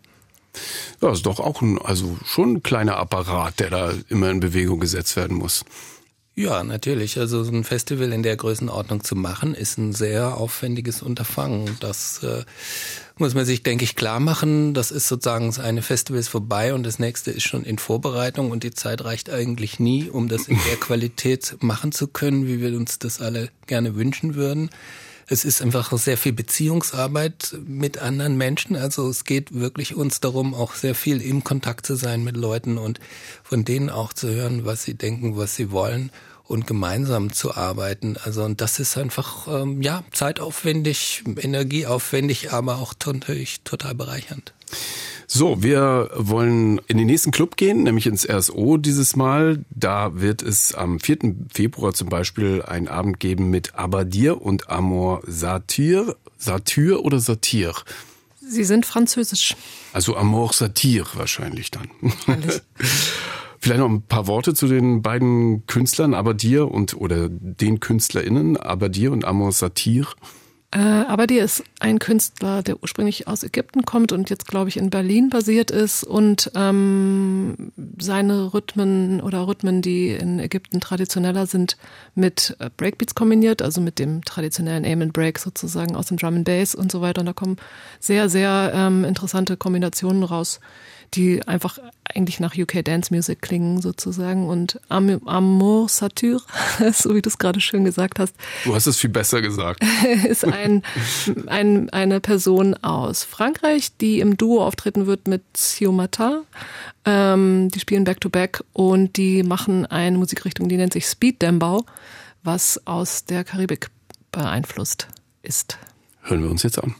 Ja, ist doch auch ein, also schon ein kleiner Apparat, der da immer in Bewegung gesetzt werden muss. Ja, natürlich. Also so ein Festival in der Größenordnung zu machen, ist ein sehr aufwendiges Unterfangen. Das äh, muss man sich, denke ich, klar machen. Das ist sozusagen, das eine Festival ist vorbei und das nächste ist schon in Vorbereitung und die Zeit reicht eigentlich nie, um das in der Qualität machen zu können, wie wir uns das alle gerne wünschen würden. Es ist einfach sehr viel Beziehungsarbeit mit anderen Menschen. Also es geht wirklich uns darum, auch sehr viel im Kontakt zu sein mit Leuten und von denen auch zu hören, was sie denken, was sie wollen und gemeinsam zu arbeiten. Also und das ist einfach ähm, ja zeitaufwendig, energieaufwendig, aber auch natürlich total bereichernd. So, wir wollen in den nächsten Club gehen, nämlich ins RSO dieses Mal. Da wird es am 4. Februar zum Beispiel einen Abend geben mit Abadir und Amor Satyr. Satyr oder Satir? Sie sind französisch. Also Amor Satir wahrscheinlich dann. Alles. Vielleicht noch ein paar Worte zu den beiden Künstlern, Abadir und oder den KünstlerInnen, Abadir und Amor Satir. Äh, Abadir ist ein Künstler, der ursprünglich aus Ägypten kommt und jetzt, glaube ich, in Berlin basiert ist und ähm, seine Rhythmen oder Rhythmen, die in Ägypten traditioneller sind, mit äh, Breakbeats kombiniert, also mit dem traditionellen Aim and Break sozusagen aus dem Drum and Bass und so weiter. Und da kommen sehr, sehr ähm, interessante Kombinationen raus die einfach eigentlich nach UK Dance Music klingen sozusagen und Am Amour Satyr, so wie du es gerade schön gesagt hast. Du hast es viel besser gesagt. ist ein, ein, eine Person aus Frankreich, die im Duo auftreten wird mit Siomata. Ähm, die spielen Back-to-Back -back und die machen eine Musikrichtung, die nennt sich Speed Dembau, was aus der Karibik beeinflusst ist. Hören wir uns jetzt an.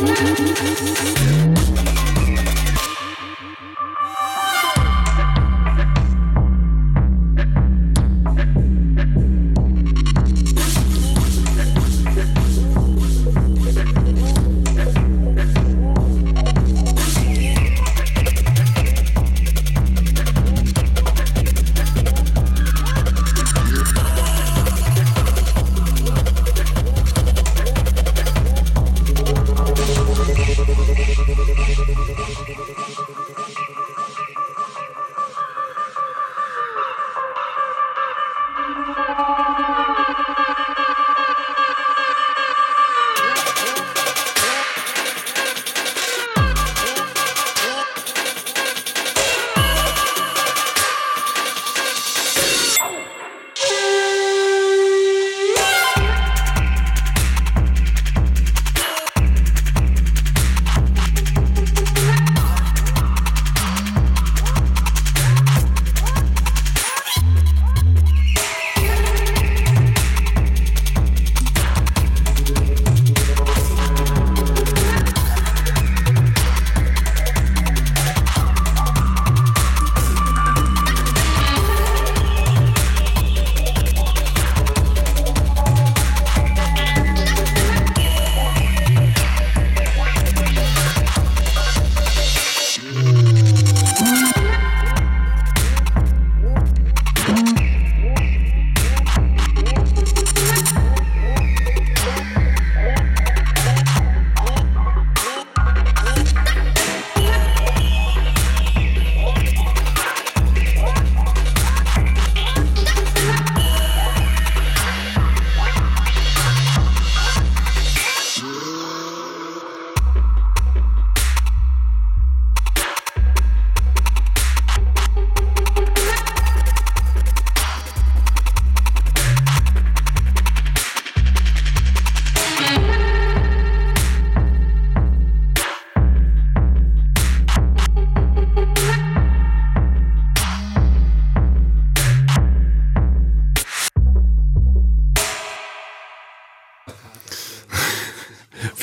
Thank you.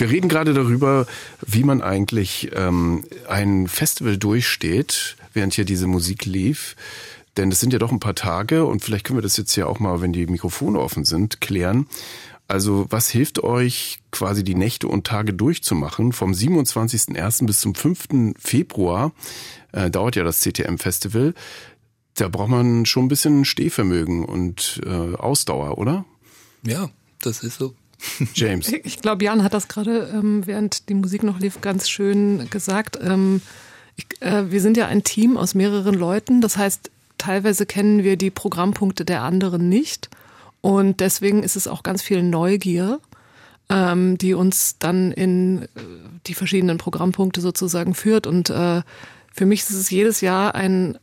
Wir reden gerade darüber, wie man eigentlich ähm, ein Festival durchsteht, während hier diese Musik lief. Denn es sind ja doch ein paar Tage und vielleicht können wir das jetzt ja auch mal, wenn die Mikrofone offen sind, klären. Also was hilft euch quasi die Nächte und Tage durchzumachen? Vom 27.01. bis zum 5. Februar äh, dauert ja das CTM-Festival. Da braucht man schon ein bisschen Stehvermögen und äh, Ausdauer, oder? Ja, das ist so. James. Ich glaube, Jan hat das gerade, ähm, während die Musik noch lief, ganz schön gesagt. Ähm, ich, äh, wir sind ja ein Team aus mehreren Leuten. Das heißt, teilweise kennen wir die Programmpunkte der anderen nicht. Und deswegen ist es auch ganz viel Neugier, ähm, die uns dann in äh, die verschiedenen Programmpunkte sozusagen führt. Und äh, für mich ist es jedes Jahr ein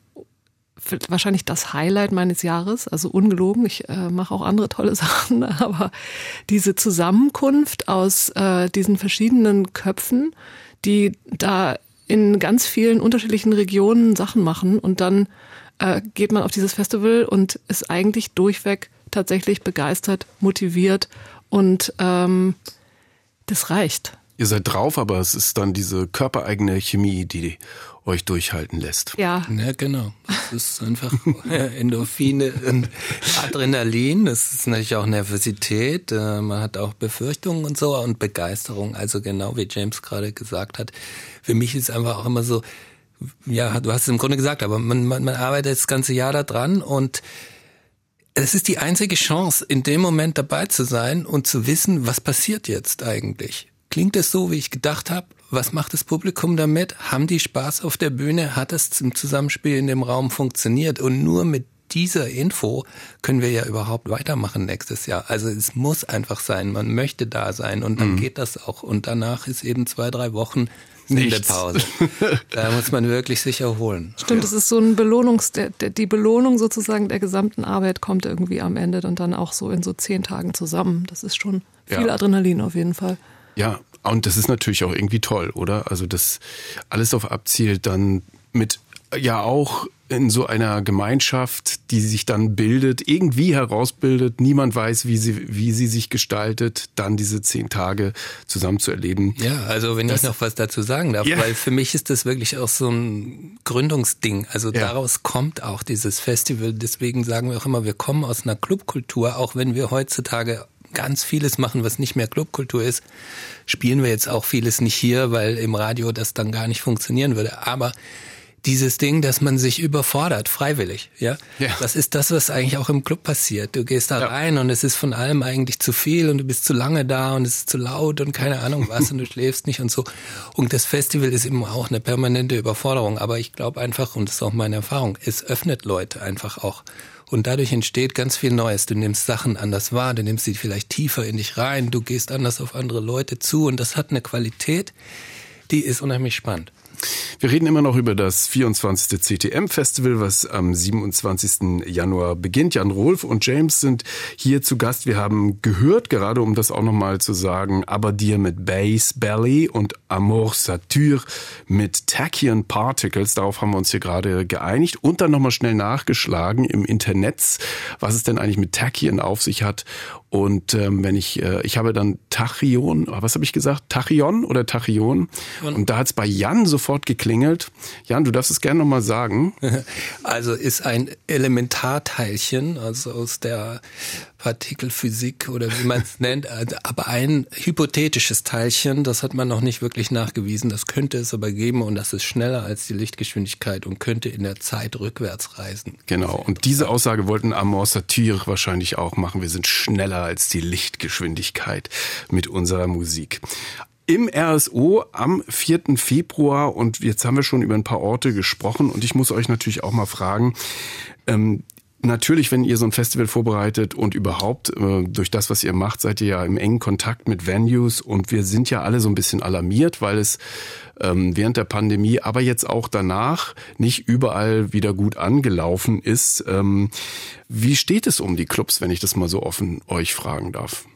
wahrscheinlich das Highlight meines Jahres, also ungelogen. Ich äh, mache auch andere tolle Sachen, aber diese Zusammenkunft aus äh, diesen verschiedenen Köpfen, die da in ganz vielen unterschiedlichen Regionen Sachen machen und dann äh, geht man auf dieses Festival und ist eigentlich durchweg tatsächlich begeistert, motiviert und ähm, das reicht. Ihr seid drauf, aber es ist dann diese körpereigene Chemie, die euch durchhalten lässt. Ja. Ja, genau. Es ist einfach Endorphine und Adrenalin. Das ist natürlich auch Nervosität. Äh, man hat auch Befürchtungen und so und Begeisterung. Also genau wie James gerade gesagt hat. Für mich ist es einfach auch immer so, ja, du hast es im Grunde gesagt, aber man, man, man arbeitet das ganze Jahr da dran und es ist die einzige Chance, in dem Moment dabei zu sein und zu wissen, was passiert jetzt eigentlich. Klingt es so, wie ich gedacht habe? Was macht das Publikum damit? Haben die Spaß auf der Bühne? Hat es im Zusammenspiel in dem Raum funktioniert? Und nur mit dieser Info können wir ja überhaupt weitermachen nächstes Jahr. Also es muss einfach sein, man möchte da sein und dann mhm. geht das auch. Und danach ist eben zwei, drei Wochen Pause. da muss man wirklich sich erholen. Stimmt, es ist so ein Belohnungs, die Belohnung sozusagen der gesamten Arbeit kommt irgendwie am Ende und dann auch so in so zehn Tagen zusammen. Das ist schon viel ja. Adrenalin auf jeden Fall. Ja, Und das ist natürlich auch irgendwie toll, oder? Also das alles auf abzielt, dann mit ja auch in so einer Gemeinschaft, die sich dann bildet, irgendwie herausbildet, niemand weiß, wie sie, wie sie sich gestaltet, dann diese zehn Tage zusammen zu erleben. Ja, also wenn das, ich noch was dazu sagen darf, ja. weil für mich ist das wirklich auch so ein Gründungsding. Also ja. daraus kommt auch dieses Festival. Deswegen sagen wir auch immer, wir kommen aus einer Clubkultur, auch wenn wir heutzutage ganz vieles machen, was nicht mehr Clubkultur ist, spielen wir jetzt auch vieles nicht hier, weil im Radio das dann gar nicht funktionieren würde. Aber dieses Ding, dass man sich überfordert, freiwillig, ja? ja. Das ist das, was eigentlich auch im Club passiert. Du gehst da ja. rein und es ist von allem eigentlich zu viel und du bist zu lange da und es ist zu laut und keine Ahnung was und du schläfst nicht und so. Und das Festival ist eben auch eine permanente Überforderung. Aber ich glaube einfach, und das ist auch meine Erfahrung, es öffnet Leute einfach auch. Und dadurch entsteht ganz viel Neues. Du nimmst Sachen anders wahr, du nimmst sie vielleicht tiefer in dich rein, du gehst anders auf andere Leute zu und das hat eine Qualität, die ist unheimlich spannend. Wir reden immer noch über das 24. CTM-Festival, was am 27. Januar beginnt. Jan Rolf und James sind hier zu Gast. Wir haben gehört, gerade um das auch nochmal zu sagen, aber dir mit Bass Belly und Amour Satyr mit Tachyon Particles. Darauf haben wir uns hier gerade geeinigt und dann nochmal schnell nachgeschlagen im Internet, was es denn eigentlich mit Tachyon auf sich hat und ähm, wenn ich, äh, ich habe dann Tachyon, was habe ich gesagt? Tachyon oder Tachyon? Und da hat es bei Jan sofort geklingelt. Jan, du darfst es gerne nochmal sagen. Also ist ein Elementarteilchen, also aus der Partikelphysik oder wie man es nennt, also, aber ein hypothetisches Teilchen, das hat man noch nicht wirklich nachgewiesen. Das könnte es aber geben und das ist schneller als die Lichtgeschwindigkeit und könnte in der Zeit rückwärts reisen. Genau. Und diese Aussage wollten Amor Satyr wahrscheinlich auch machen. Wir sind schneller als die Lichtgeschwindigkeit mit unserer Musik im RSO am 4. Februar und jetzt haben wir schon über ein paar Orte gesprochen und ich muss euch natürlich auch mal fragen, ähm, Natürlich, wenn ihr so ein Festival vorbereitet und überhaupt äh, durch das, was ihr macht, seid ihr ja im engen Kontakt mit Venues und wir sind ja alle so ein bisschen alarmiert, weil es ähm, während der Pandemie, aber jetzt auch danach nicht überall wieder gut angelaufen ist. Ähm, wie steht es um die Clubs, wenn ich das mal so offen euch fragen darf?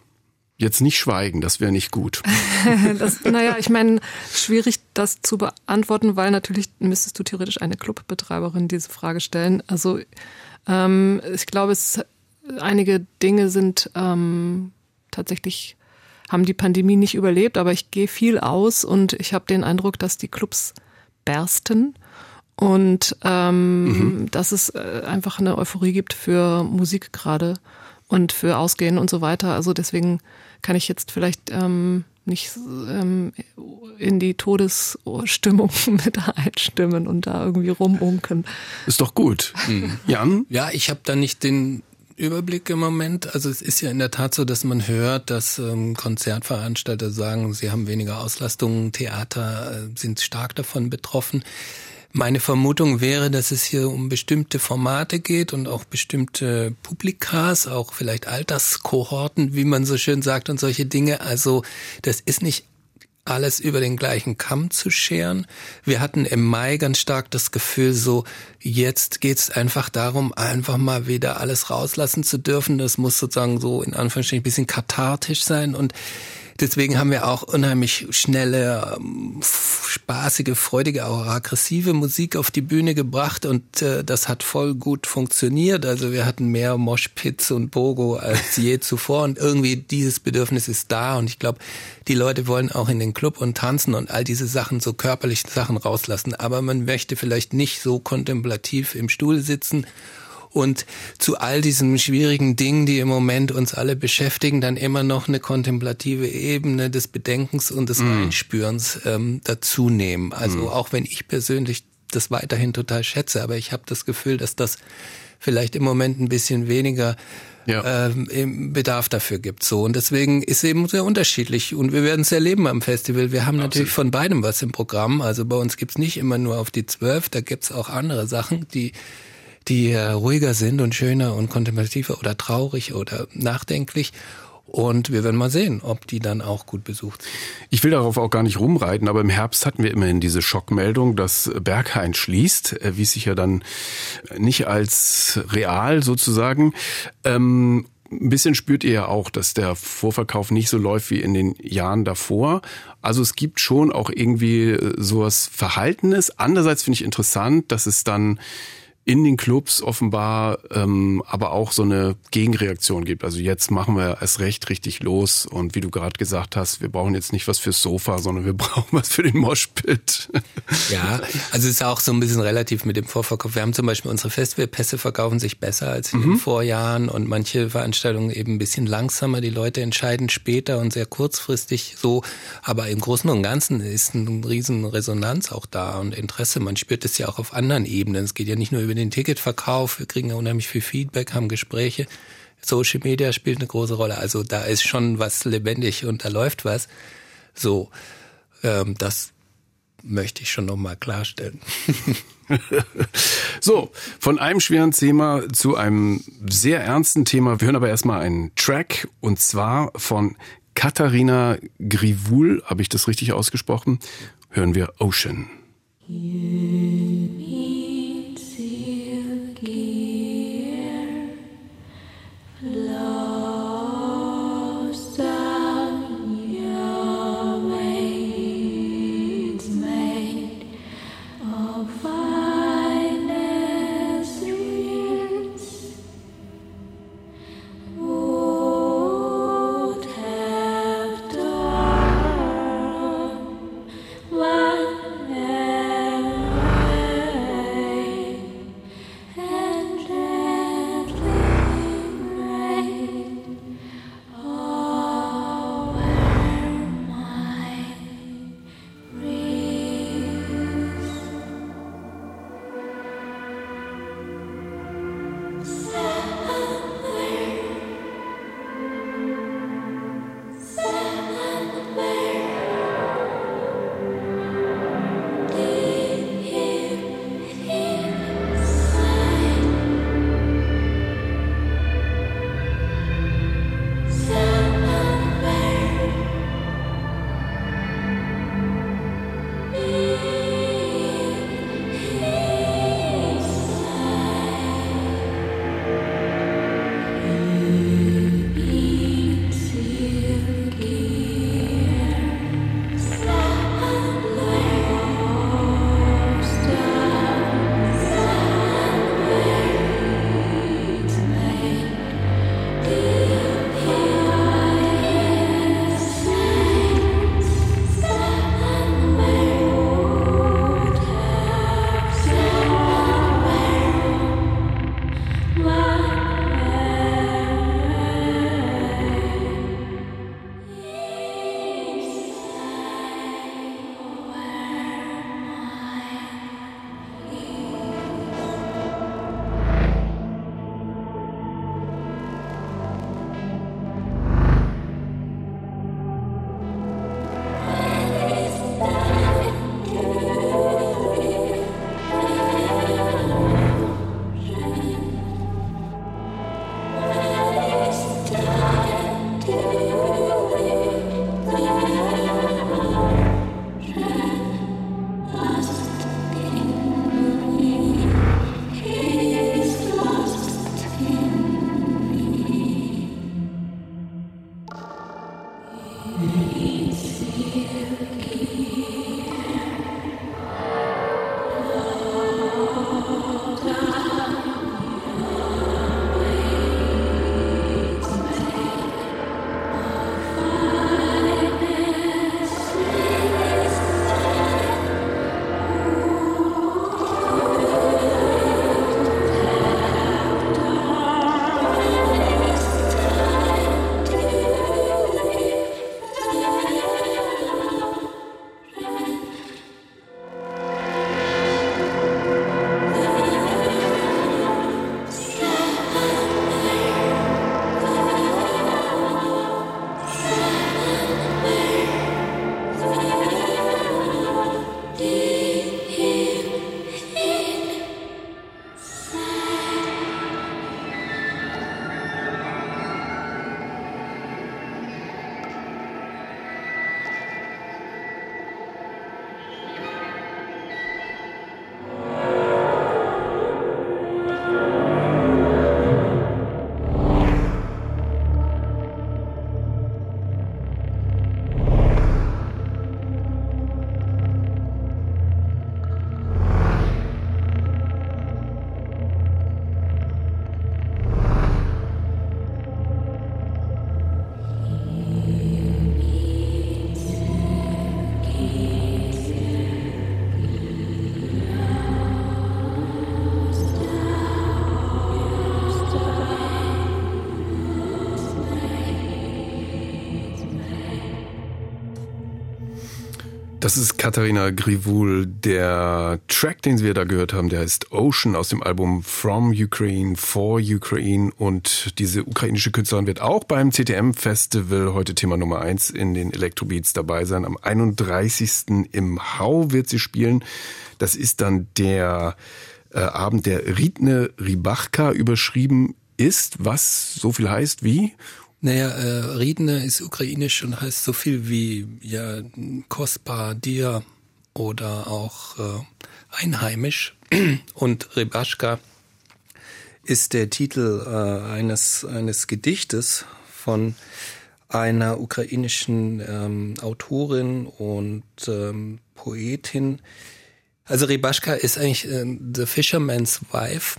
Jetzt nicht schweigen, das wäre nicht gut. das, naja, ich meine, schwierig das zu beantworten, weil natürlich müsstest du theoretisch eine Clubbetreiberin diese Frage stellen. Also ähm, ich glaube, es einige Dinge sind ähm, tatsächlich haben die Pandemie nicht überlebt, aber ich gehe viel aus und ich habe den Eindruck, dass die Clubs bersten und ähm, mhm. dass es äh, einfach eine Euphorie gibt für Musik gerade und für Ausgehen und so weiter. Also deswegen kann ich jetzt vielleicht ähm, nicht ähm, in die Todesstimmung mit einstimmen und da irgendwie rumunken. Ist doch gut. Mhm. Jan? Ja, ich habe da nicht den Überblick im Moment. Also es ist ja in der Tat so, dass man hört, dass ähm, Konzertveranstalter sagen, sie haben weniger Auslastungen, Theater äh, sind stark davon betroffen. Meine Vermutung wäre, dass es hier um bestimmte Formate geht und auch bestimmte Publikas, auch vielleicht Alterskohorten, wie man so schön sagt und solche Dinge. Also das ist nicht alles über den gleichen Kamm zu scheren. Wir hatten im Mai ganz stark das Gefühl, so jetzt geht's einfach darum, einfach mal wieder alles rauslassen zu dürfen. Das muss sozusagen so in Anführungsstrichen ein bisschen kathartisch sein und Deswegen haben wir auch unheimlich schnelle, ähm, spaßige, freudige, auch aggressive Musik auf die Bühne gebracht und äh, das hat voll gut funktioniert. Also wir hatten mehr Moshpits und Bogo als je zuvor und irgendwie dieses Bedürfnis ist da und ich glaube, die Leute wollen auch in den Club und tanzen und all diese Sachen, so körperliche Sachen rauslassen. Aber man möchte vielleicht nicht so kontemplativ im Stuhl sitzen und zu all diesen schwierigen Dingen, die im Moment uns alle beschäftigen, dann immer noch eine kontemplative Ebene des Bedenkens und des mm. Einspürens ähm, dazu nehmen. Also mm. auch wenn ich persönlich das weiterhin total schätze, aber ich habe das Gefühl, dass das vielleicht im Moment ein bisschen weniger ja. ähm, Bedarf dafür gibt. So und deswegen ist eben sehr unterschiedlich und wir werden es erleben am Festival. Wir haben Absolut. natürlich von beidem was im Programm. Also bei uns gibt's nicht immer nur auf die zwölf, da gibt's auch andere Sachen, die die äh, ruhiger sind und schöner und kontemplativer oder traurig oder nachdenklich. Und wir werden mal sehen, ob die dann auch gut besucht sind. Ich will darauf auch gar nicht rumreiten, aber im Herbst hatten wir immerhin diese Schockmeldung, dass Berghain schließt, erwies sich ja dann nicht als real sozusagen. Ähm, ein bisschen spürt ihr ja auch, dass der Vorverkauf nicht so läuft wie in den Jahren davor. Also es gibt schon auch irgendwie äh, sowas Verhaltenes. Andererseits finde ich interessant, dass es dann in den Clubs offenbar ähm, aber auch so eine Gegenreaktion gibt. Also jetzt machen wir es recht richtig los und wie du gerade gesagt hast, wir brauchen jetzt nicht was fürs Sofa, sondern wir brauchen was für den Moshpit. Ja, also es ist auch so ein bisschen relativ mit dem Vorverkauf. Wir haben zum Beispiel unsere Festivalpässe verkaufen sich besser als in mhm. den Vorjahren und manche Veranstaltungen eben ein bisschen langsamer. Die Leute entscheiden später und sehr kurzfristig so. Aber im Großen und Ganzen ist eine riesen Resonanz auch da und Interesse. Man spürt es ja auch auf anderen Ebenen. Es geht ja nicht nur über den Ticketverkauf, wir kriegen ja unheimlich viel Feedback, haben Gespräche. Social Media spielt eine große Rolle. Also da ist schon was lebendig und da läuft was. So, ähm, das möchte ich schon nochmal klarstellen. so, von einem schweren Thema zu einem sehr ernsten Thema. Wir hören aber erstmal einen Track und zwar von Katharina Grivul, habe ich das richtig ausgesprochen? Hören wir Ocean. Das ist Katharina Grivul. Der Track, den wir da gehört haben, der heißt Ocean aus dem Album From Ukraine for Ukraine. Und diese ukrainische Künstlerin wird auch beim CTM Festival heute Thema Nummer eins in den Electrobeats dabei sein. Am 31. im Hau wird sie spielen. Das ist dann der äh, Abend, der Ritne Ribachka überschrieben ist, was so viel heißt wie naja, äh, Riedne ist ukrainisch und heißt so viel wie ja kostbar, dir oder auch äh, einheimisch. Und Rebaschka ist der Titel äh, eines eines Gedichtes von einer ukrainischen ähm, Autorin und ähm, Poetin. Also Rebaschka ist eigentlich äh, The Fisherman's Wife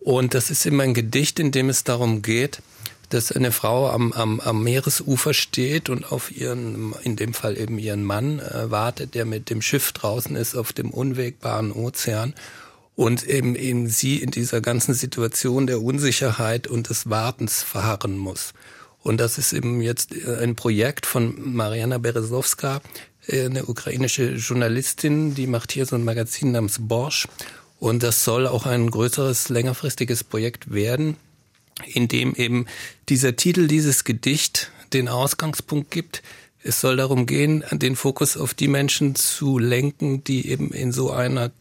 und das ist immer ein Gedicht, in dem es darum geht, dass eine Frau am, am, am Meeresufer steht und auf ihren, in dem Fall eben ihren Mann äh, wartet, der mit dem Schiff draußen ist auf dem unwegbaren Ozean und eben, eben sie in dieser ganzen Situation der Unsicherheit und des Wartens verharren muss. Und das ist eben jetzt äh, ein Projekt von Mariana Berezowska, äh, eine ukrainische Journalistin, die macht hier so ein Magazin namens Borsch. Und das soll auch ein größeres, längerfristiges Projekt werden in dem eben dieser Titel, dieses Gedicht den Ausgangspunkt gibt. Es soll darum gehen, den Fokus auf die Menschen zu lenken, die eben in so einer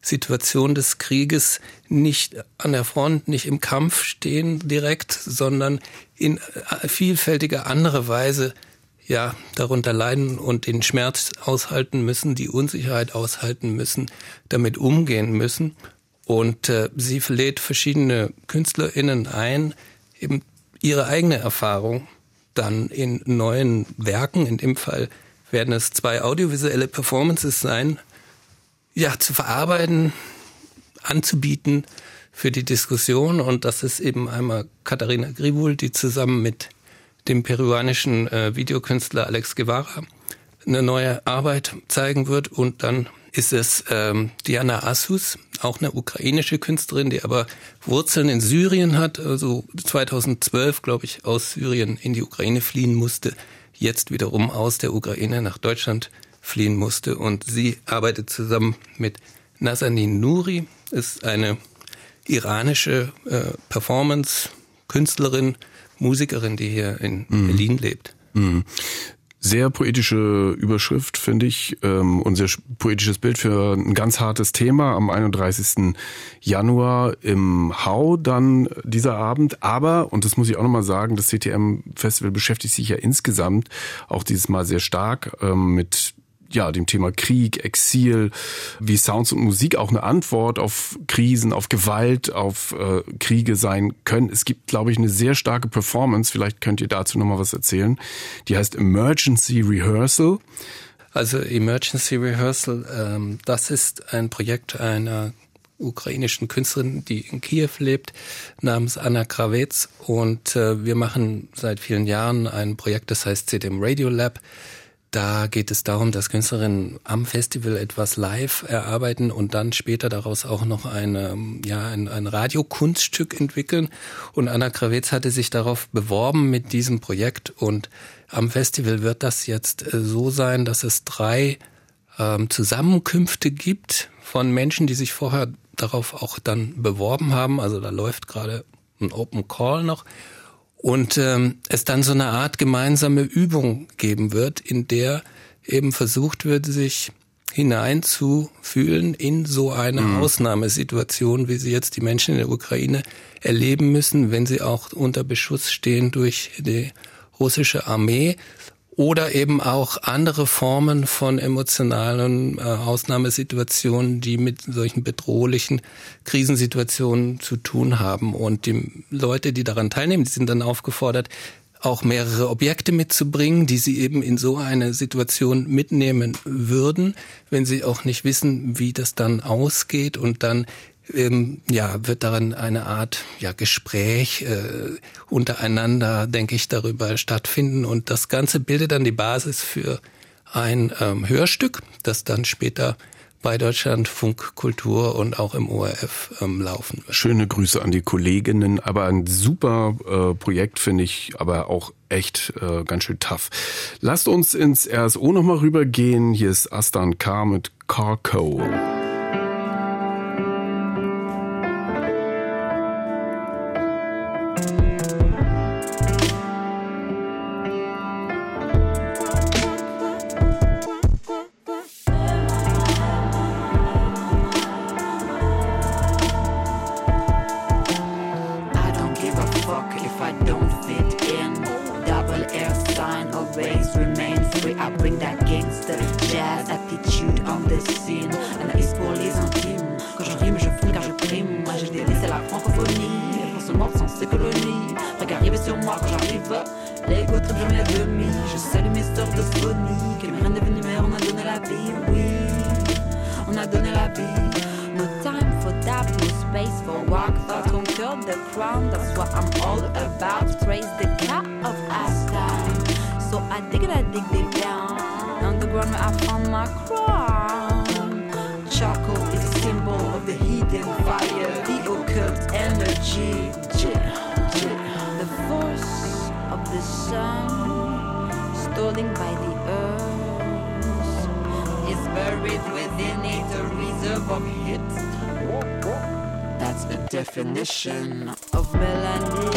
Situation des Krieges nicht an der Front, nicht im Kampf stehen direkt, sondern in vielfältiger andere Weise ja darunter leiden und den Schmerz aushalten müssen, die Unsicherheit aushalten müssen, damit umgehen müssen. Und äh, sie lädt verschiedene KünstlerInnen ein, eben ihre eigene Erfahrung dann in neuen Werken, in dem Fall werden es zwei audiovisuelle Performances sein, ja, zu verarbeiten, anzubieten für die Diskussion. Und das ist eben einmal Katharina Gribul, die zusammen mit dem peruanischen äh, Videokünstler Alex Guevara eine neue Arbeit zeigen wird und dann ist es ähm, Diana Assus, auch eine ukrainische Künstlerin, die aber Wurzeln in Syrien hat, also 2012, glaube ich, aus Syrien in die Ukraine fliehen musste, jetzt wiederum aus der Ukraine nach Deutschland fliehen musste. Und sie arbeitet zusammen mit Nazanin Nuri, ist eine iranische äh, Performance-Künstlerin, Musikerin, die hier in mhm. Berlin lebt. Mhm. Sehr poetische Überschrift, finde ich, ähm, und sehr poetisches Bild für ein ganz hartes Thema am 31. Januar im Hau dann dieser Abend. Aber, und das muss ich auch nochmal sagen, das CTM-Festival beschäftigt sich ja insgesamt auch dieses Mal sehr stark ähm, mit ja, dem Thema Krieg, Exil, wie Sounds und Musik auch eine Antwort auf Krisen, auf Gewalt, auf äh, Kriege sein können. Es gibt, glaube ich, eine sehr starke Performance. Vielleicht könnt ihr dazu nochmal was erzählen. Die heißt Emergency Rehearsal. Also Emergency Rehearsal, ähm, das ist ein Projekt einer ukrainischen Künstlerin, die in Kiew lebt, namens Anna Krawetz. Und äh, wir machen seit vielen Jahren ein Projekt, das heißt CDM Radio Lab. Da geht es darum, dass Künstlerinnen am Festival etwas live erarbeiten und dann später daraus auch noch eine, ja, ein, ein Radiokunststück entwickeln. Und Anna Krawetz hatte sich darauf beworben mit diesem Projekt. Und am Festival wird das jetzt äh, so sein, dass es drei ähm, Zusammenkünfte gibt von Menschen, die sich vorher darauf auch dann beworben haben. Also da läuft gerade ein Open Call noch und ähm, es dann so eine Art gemeinsame Übung geben wird, in der eben versucht wird, sich hineinzufühlen in so eine mhm. Ausnahmesituation, wie sie jetzt die Menschen in der Ukraine erleben müssen, wenn sie auch unter Beschuss stehen durch die russische Armee oder eben auch andere Formen von emotionalen äh, Ausnahmesituationen, die mit solchen bedrohlichen Krisensituationen zu tun haben. Und die Leute, die daran teilnehmen, die sind dann aufgefordert, auch mehrere Objekte mitzubringen, die sie eben in so eine Situation mitnehmen würden, wenn sie auch nicht wissen, wie das dann ausgeht und dann ähm, ja, wird darin eine Art ja, Gespräch äh, untereinander, denke ich, darüber stattfinden. Und das Ganze bildet dann die Basis für ein ähm, Hörstück, das dann später bei Deutschland Funkkultur und auch im ORF ähm, laufen wird. Schöne Grüße an die Kolleginnen, aber ein super äh, Projekt finde ich, aber auch echt äh, ganz schön tough. Lasst uns ins RSO nochmal rübergehen. Hier ist Astan K mit Carco. imbécile. Anaïs pour les intimes. Quand je rime, je fume car je prime. Moi j'ai des à la francophonie. Elles font ce sans ses colonies. Regarde sur moi quand j'arrive. L'ego trip, je mets la demi. Je salue mes stores de phonie. Que rien n'est venu, mais on a donné la vie. Oui, on a donné la vie. No time for that, no space for work. But conquer the crown, that's what I'm all about. Trace the cat of Asgard. So I dig it, I dig, dig, The force of the sun, stolen by the earth, is buried within it a reserve of heat. That's the definition of melanin.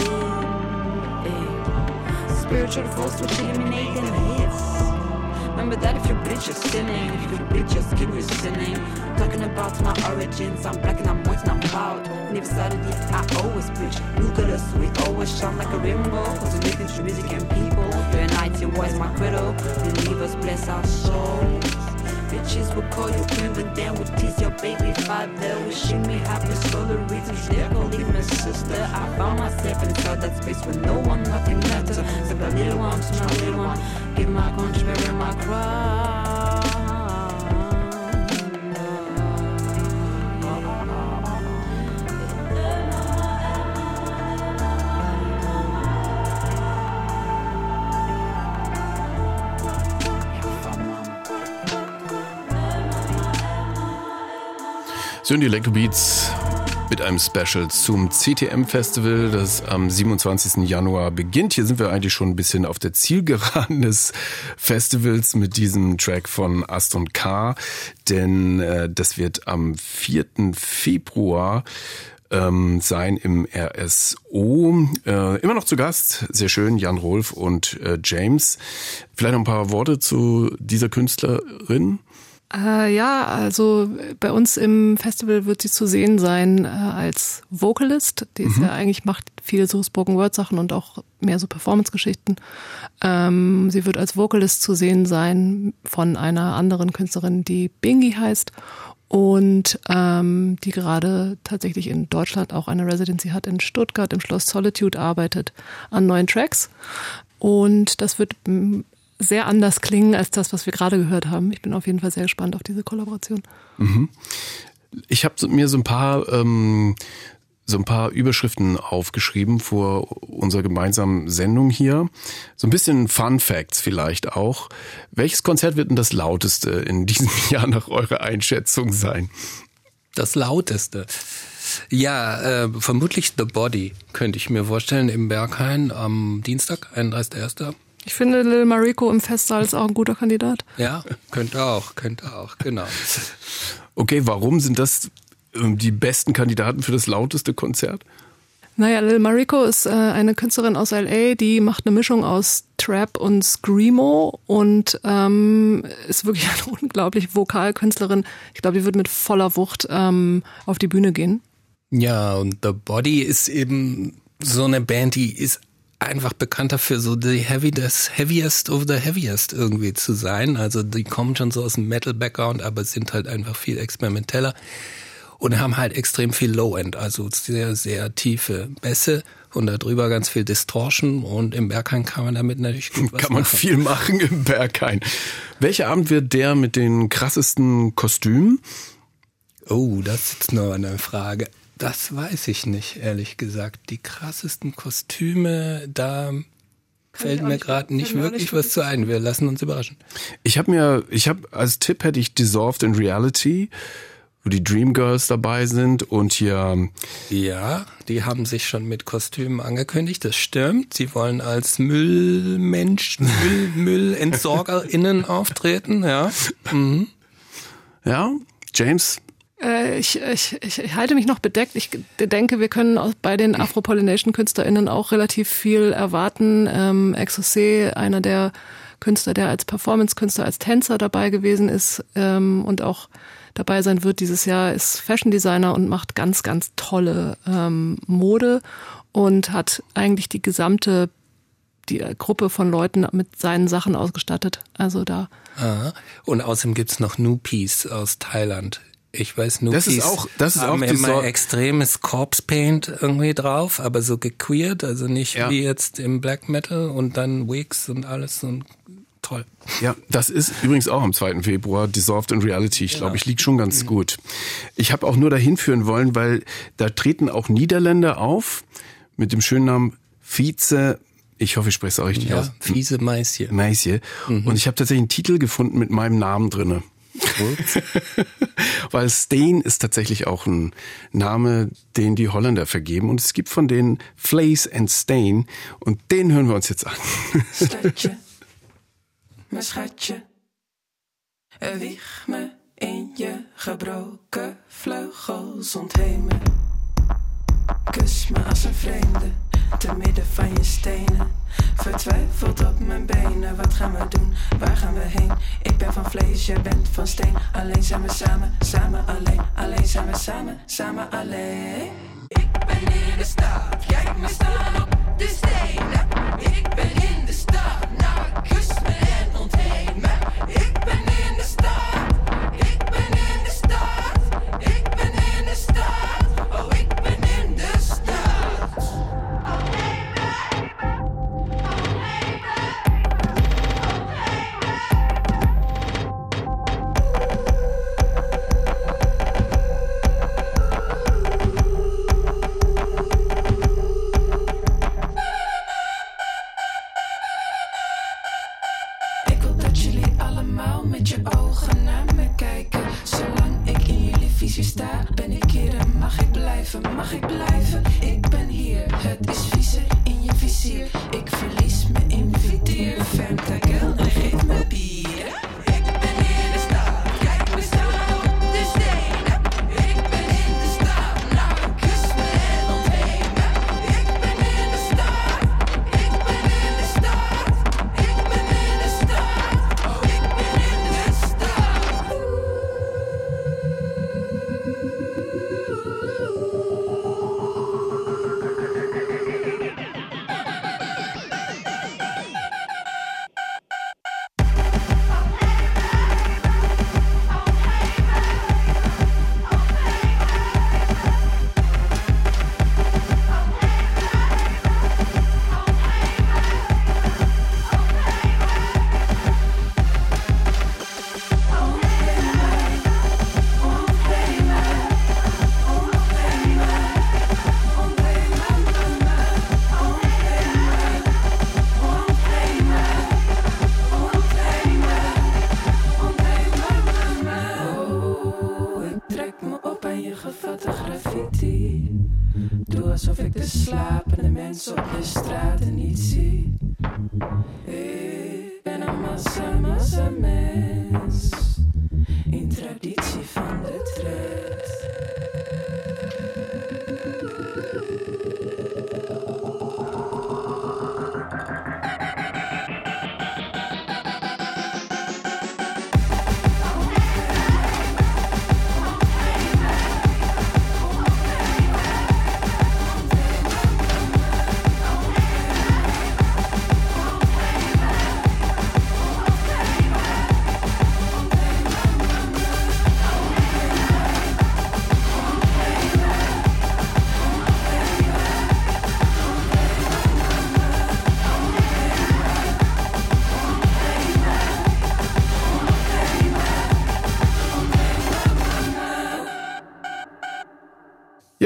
Spiritual force which eliminates and hits. Remember that if you bitch, you're sinning. If you bleach your skin, you're sinning. Talking about my origins, I'm black Always preach. Look at us, we always shine like a rainbow. We make things music and people. Unite your voice, my credo. Believe us, bless our souls. Bitches will call you queen, but then will tease your baby father. Wishing me for the reasons they're calling my sister. I found myself inside that space where no one, nothing matters. Except the little one to my little one. Give my country, my cry. Sind die Electrobeats mit einem Special zum CTM Festival, das am 27. Januar beginnt. Hier sind wir eigentlich schon ein bisschen auf der Zielgeraden des Festivals mit diesem Track von Aston K, denn äh, das wird am 4. Februar ähm, sein im RSO. Äh, immer noch zu Gast, sehr schön, Jan Rolf und äh, James. Vielleicht noch ein paar Worte zu dieser Künstlerin. Äh, ja, also bei uns im Festival wird sie zu sehen sein äh, als Vocalist. Die ist mhm. ja eigentlich macht viele so Spoken Word Sachen und auch mehr so Performance Geschichten. Ähm, sie wird als Vocalist zu sehen sein von einer anderen Künstlerin, die Bingy heißt und ähm, die gerade tatsächlich in Deutschland auch eine Residency hat in Stuttgart im Schloss Solitude arbeitet an neuen Tracks. Und das wird sehr anders klingen als das, was wir gerade gehört haben. Ich bin auf jeden Fall sehr gespannt auf diese Kollaboration. Mhm. Ich habe mir so ein paar ähm, so ein paar Überschriften aufgeschrieben vor unserer gemeinsamen Sendung hier. So ein bisschen Fun Facts vielleicht auch. Welches Konzert wird denn das lauteste in diesem Jahr nach eurer Einschätzung sein? Das lauteste. Ja, äh, vermutlich The Body könnte ich mir vorstellen im Berghain am Dienstag, 31.01. Ich finde Lil Mariko im Festsaal ist auch ein guter Kandidat. Ja, könnte auch, könnte auch, genau. Okay, warum sind das ähm, die besten Kandidaten für das lauteste Konzert? Naja, Lil Mariko ist äh, eine Künstlerin aus LA, die macht eine Mischung aus Trap und Screamo und ähm, ist wirklich eine unglaublich Vokalkünstlerin. Ich glaube, die wird mit voller Wucht ähm, auf die Bühne gehen. Ja, und The Body ist eben so eine Band, die ist einfach bekannt dafür, so the heavy, das heaviest of the heaviest irgendwie zu sein. Also die kommen schon so aus dem Metal-Background, aber sind halt einfach viel experimenteller und haben halt extrem viel Low-End, also sehr, sehr tiefe Bässe und darüber ganz viel Distortion und im Berghain kann man damit natürlich gut was Kann man machen. viel machen im Berghain. Welcher Abend wird der mit den krassesten Kostümen? Oh, das ist noch eine Frage. Das weiß ich nicht, ehrlich gesagt. Die krassesten Kostüme, da fällt mir gerade nicht wirklich was zu ein. Wir lassen uns überraschen. Ich habe mir, ich habe als Tipp hätte ich Dissolved in Reality, wo die Dreamgirls dabei sind und hier Ja, die haben sich schon mit Kostümen angekündigt, das stimmt. Sie wollen als Müllmensch, Müll, MüllentsorgerInnen auftreten, ja. Mhm. ja James. Äh, ich, ich, ich halte mich noch bedeckt. Ich denke, wir können bei den Afro-Polynesian-KünstlerInnen auch relativ viel erwarten. Ähm, Exocé, einer der Künstler, der als Performance-Künstler, als Tänzer dabei gewesen ist ähm, und auch dabei sein wird dieses Jahr, ist Fashion Designer und macht ganz, ganz tolle ähm, Mode und hat eigentlich die gesamte die Gruppe von Leuten mit seinen Sachen ausgestattet. Also da. Ah, und außerdem gibt's noch Nupis aus Thailand. Ich weiß, Nupis Das ist auch- das ist auch immer Sor- extremes Corpse Paint irgendwie drauf, aber so gequeert, also nicht Ja. wie jetzt im Black Metal und dann Wigs und alles und toll. Ja, das ist übrigens auch am 2. Februar, Dissolved in Reality. Ich glaube, ich lieg schon ganz gut. Ich habe auch nur dahin führen wollen, weil da treten auch Niederländer auf mit dem schönen Namen Vize, ich hoffe, ich spreche es auch richtig Ja, aus, fiese Mais hier. Meisje. Und ich habe tatsächlich einen Titel gefunden mit meinem Namen drinne. Weil Stain ist tatsächlich auch ein Name, den die Holländer vergeben. Und es gibt von denen Flace and Stain. Und den hören wir uns jetzt an. Stadje, mijn schatje. Wieg me in je gebroken vleugels, ontheem me. Kus me als een vreemde, te midden van je stenen. Vertwijfeld op mijn benen, wat gaan we doen? Waar gaan we heen? Ik ben van vlees, jij bent van steen. Alleen zijn we samen, samen alleen. Alleen zijn we samen, samen alleen. Ik ben in de stad, kijk me staan op de stenen. Ik ben in de stad, nou kus me en ontheem me. Ik ben in de stad,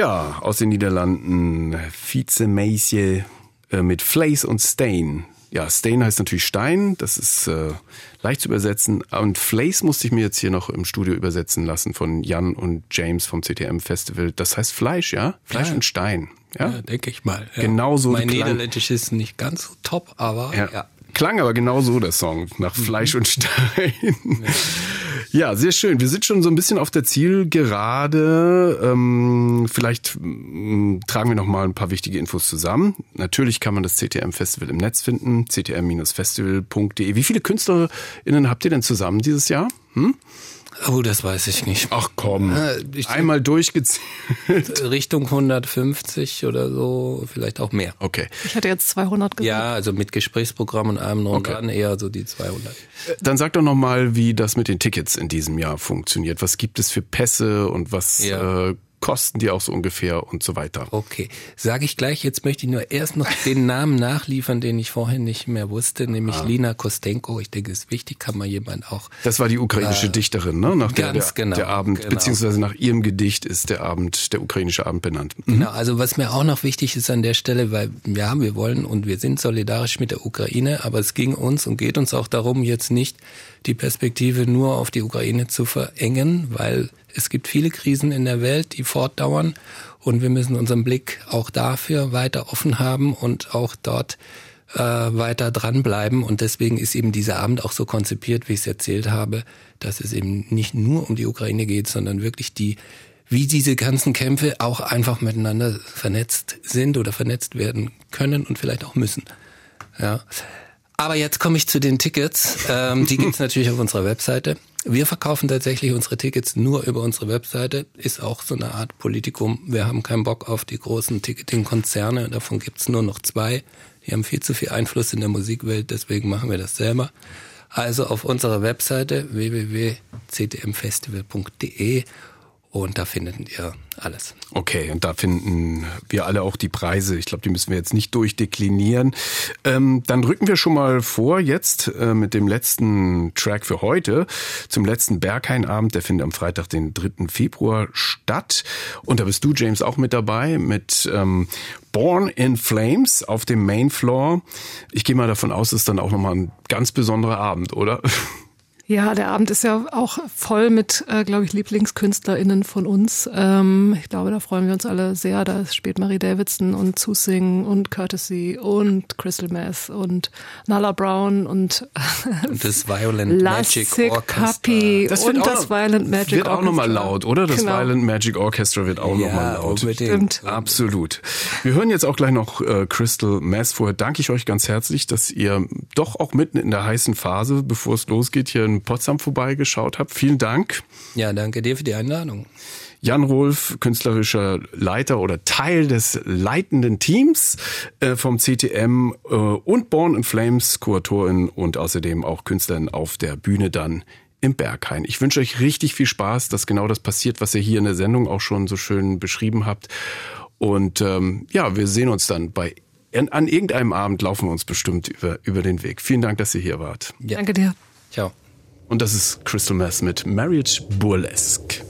Ja, aus den Niederlanden Vize Meisje äh, mit Flace und Stain. ja, Stain heißt natürlich Stein, das ist äh, leicht zu übersetzen. Und Flace musste ich mir jetzt hier noch im Studio übersetzen lassen von Jan und James vom CTM Festival. Das heißt Fleisch, ja? Fleisch Ja. und Stein. Ja, Ja, denke ich mal. Ja. Genau so Mein klang- Niederländisch ist nicht ganz so top, aber ja. ja. Klang aber genau so der Song, nach Fleisch und Stein. Ja. sehr schön. Wir sind schon so ein bisschen auf der Zielgerade. Ähm, vielleicht mm, tragen wir noch mal ein paar wichtige Infos zusammen. Natürlich kann man das CTM Festival im Netz finden, ctm-festival.de. Wie viele KünstlerInnen habt ihr denn zusammen dieses Jahr? Hm? Oh, das weiß ich nicht. Ach komm, Äh, ich- einmal durchgezählt. Richtung 150 oder so, vielleicht auch mehr. Okay, Ich hätte jetzt 200 gesagt. Ja, also mit Gesprächsprogramm und allem drum und Okay. eher so die 200. dann sag doch noch mal, wie das mit den Tickets in diesem Jahr funktioniert. Was gibt es für Pässe und was Ja. äh, kosten die auch so ungefähr und so weiter? Okay, sage ich gleich. Jetzt möchte ich nur erst noch den Namen nachliefern, den ich vorhin nicht mehr wusste, nämlich Ah. Lina Kostenko. Ich denke, es ist wichtig, kann man jemand auch. Das war die ukrainische Dichterin, ne? Nach der, ganz der, genau, der Abend, genau. beziehungsweise nach ihrem Gedicht ist der Abend, der ukrainische Abend benannt. Genau, also was mir auch noch wichtig ist an der Stelle, weil ja, wir wollen und wir sind solidarisch mit der Ukraine, aber es ging uns und geht uns auch darum, jetzt nicht die Perspektive nur auf die Ukraine zu verengen, weil es gibt viele Krisen in der Welt, die fortdauern und wir müssen unseren Blick auch dafür weiter offen haben und auch dort äh, weiter dranbleiben. Und deswegen ist eben dieser Abend auch so konzipiert, wie ich es erzählt habe, dass es eben nicht nur um die Ukraine geht, sondern wirklich die wie diese ganzen Kämpfe auch einfach miteinander vernetzt sind oder vernetzt werden können und vielleicht auch müssen. Ja. Aber jetzt komme ich zu den Tickets. Ähm, die gibt's natürlich auf unserer Webseite. Wir verkaufen tatsächlich unsere Tickets nur über unsere Webseite. Ist auch so eine Art Politikum. Wir haben keinen Bock auf die großen Ticketing-Konzerne. Davon gibt's nur noch zwei. Die haben viel zu viel Einfluss in der Musikwelt. Deswegen machen wir das selber. Also auf unserer Webseite www.ctmfestival.de und da findet ihr alles. Okay, und da finden wir alle auch die Preise. Ich glaube, die müssen wir jetzt nicht durchdeklinieren. Ähm, dann rücken wir schon mal vor jetzt äh, mit dem letzten Track für heute zum letzten Berghain-Abend. Der findet am Freitag, den 3. Februar statt. Und da bist du, James, auch mit dabei mit ähm, Born in Flames auf dem Main Floor. Ich gehe mal davon aus, es ist dann auch nochmal ein ganz besonderer Abend, oder? Ja, der Abend ist ja auch voll mit, äh, glaube ich, LieblingskünstlerInnen von uns. Ähm, ich glaube, da freuen wir uns alle sehr. Da spielt Marie Davidson und Zusing und Courtesy und Crystal Meth und Nala Brown und Und das Violent Magic Orchestra. Happy Das und wird auch das noch- Violent Magic wird auch nochmal Orchestra. laut, oder? Das Genau. Violent Magic Orchestra wird auch Ja, nochmal laut. unbedingt. Stimmt. Absolut. Wir hören jetzt auch gleich noch äh, Crystal Mass. Vorher danke ich euch ganz herzlich, dass ihr doch auch mitten in der heißen Phase, bevor es losgeht, hier in Potsdam vorbeigeschaut habt. Vielen Dank. Ja, danke dir für die Einladung. Jan Rolf, künstlerischer Leiter oder Teil des leitenden Teams äh, vom CTM äh, und Born in Flames, Kuratorin und außerdem auch Künstlerin auf der Bühne dann im Berghain. Ich wünsche euch richtig viel Spaß, dass genau das passiert, was ihr hier in der Sendung auch schon so schön beschrieben habt. Und ähm, ja, wir sehen uns dann bei an, an irgendeinem Abend laufen wir uns bestimmt über, über den Weg. Vielen Dank, dass ihr hier wart. Ja. Danke dir. Ciao. Und das ist Crystal Mass mit Marriage Burlesque.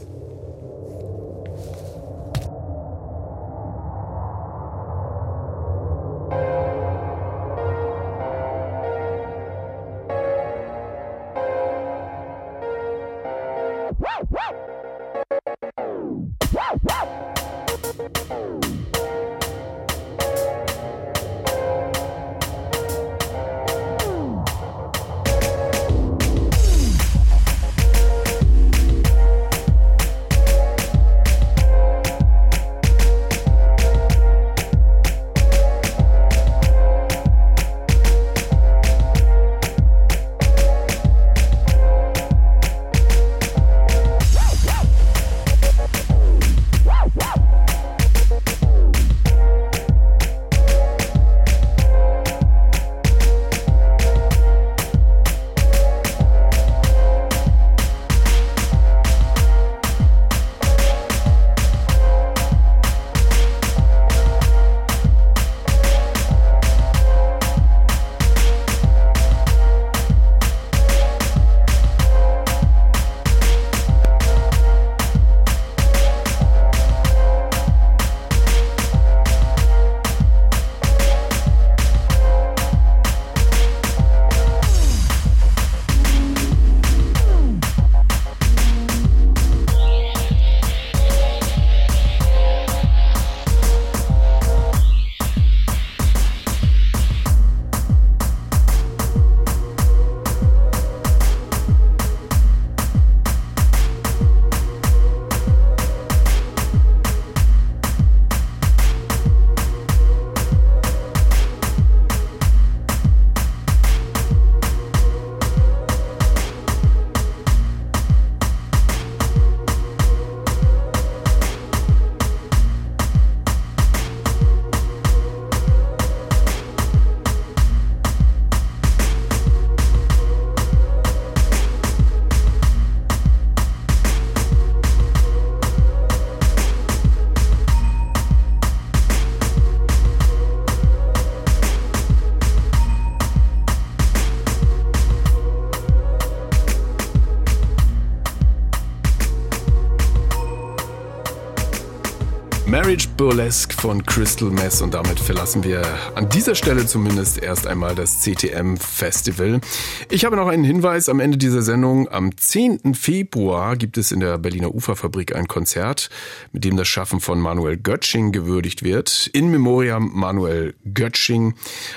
Burlesque von Crystal Mess und damit verlassen wir an dieser Stelle zumindest erst einmal das CTM Festival. Ich habe noch einen Hinweis am Ende dieser Sendung. Am 10. Februar gibt es in der Berliner Uferfabrik ein Konzert, mit dem das Schaffen von Manuel Götsching gewürdigt wird. In Memoriam Manuel Götsching.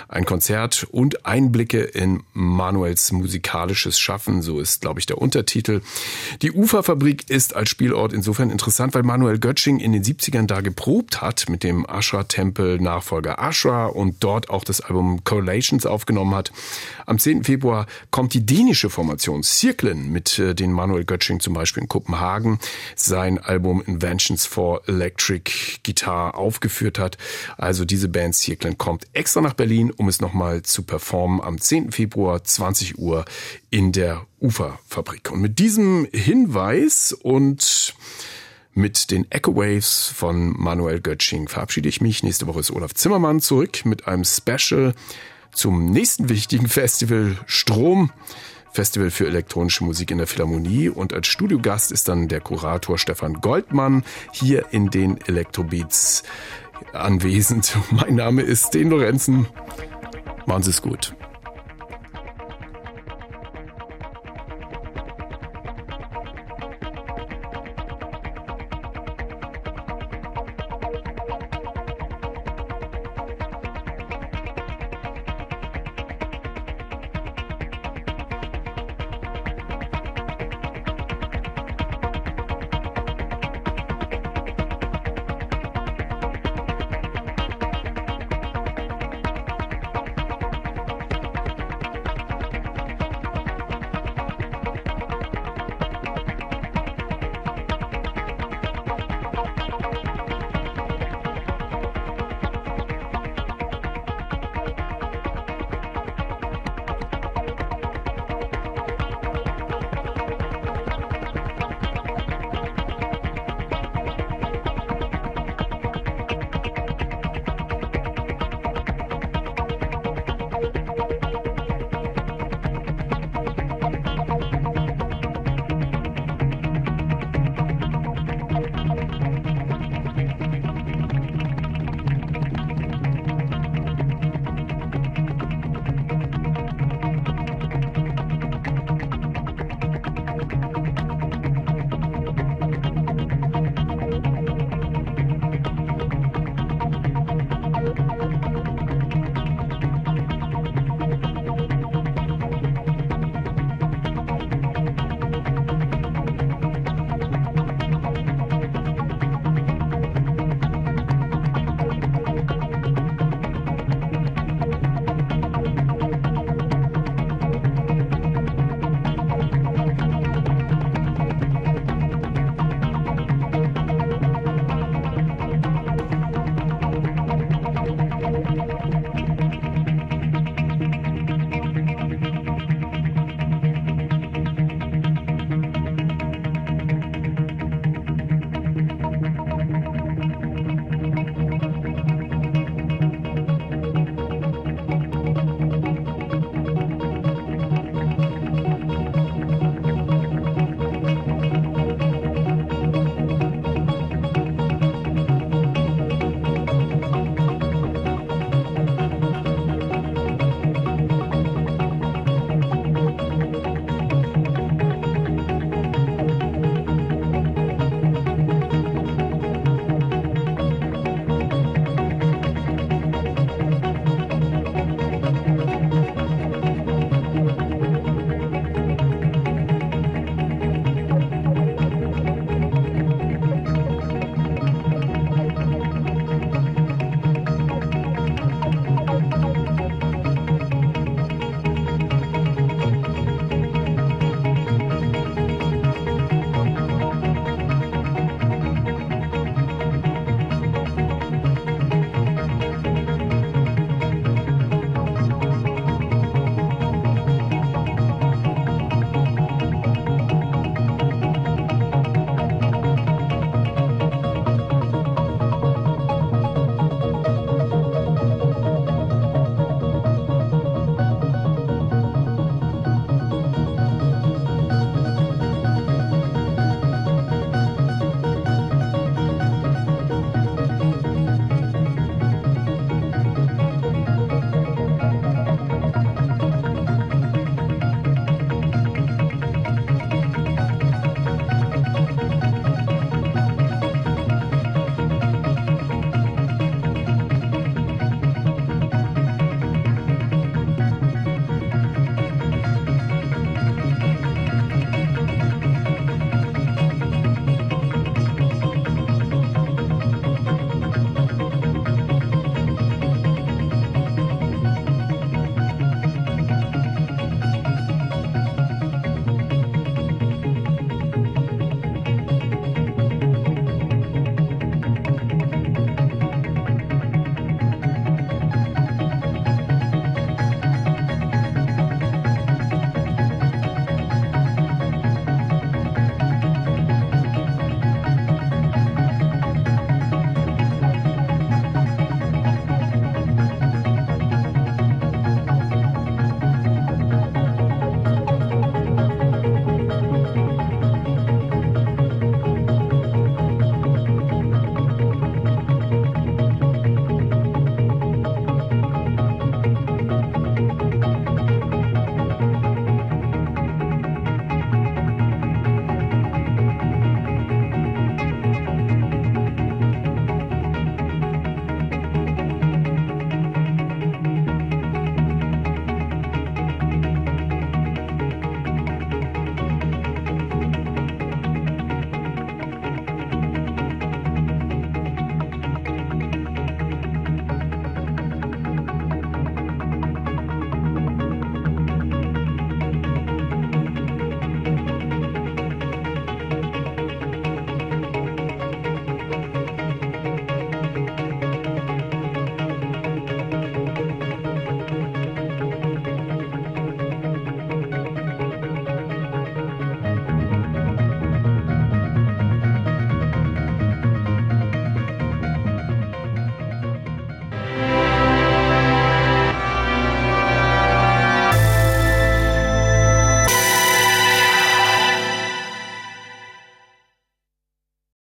Ein Konzert und Einblicke in Manuels musikalisches Schaffen. So ist, glaube ich, der Untertitel. Die Uferfabrik ist als Spielort insofern interessant, weil Manuel Götsching in den 70ern da geprobt hat mit dem Ashra-Tempel Nachfolger Ashra und dort auch das Album Correlations aufgenommen hat. Am 10. Februar kommt die dänische Formation Cirklen, mit äh, den Manuel Götsching zum Beispiel in Kopenhagen sein Album Inventions for Electric Guitar aufgeführt hat. Also diese Band Cirklen kommt extra nach Berlin, um es nochmal zu performen am 10. Februar 20 Uhr in der Uferfabrik. Und mit diesem Hinweis und mit den Echo Waves von Manuel Götsching verabschiede ich mich. Nächste Woche ist Olaf Zimmermann zurück mit einem Special zum nächsten wichtigen Festival Strom. Festival für elektronische Musik in der Philharmonie und als Studiogast ist dann der Kurator Stefan Goldmann hier in den Elektrobeats anwesend. Mein Name ist Den Lorenzen. Machen Sie es gut.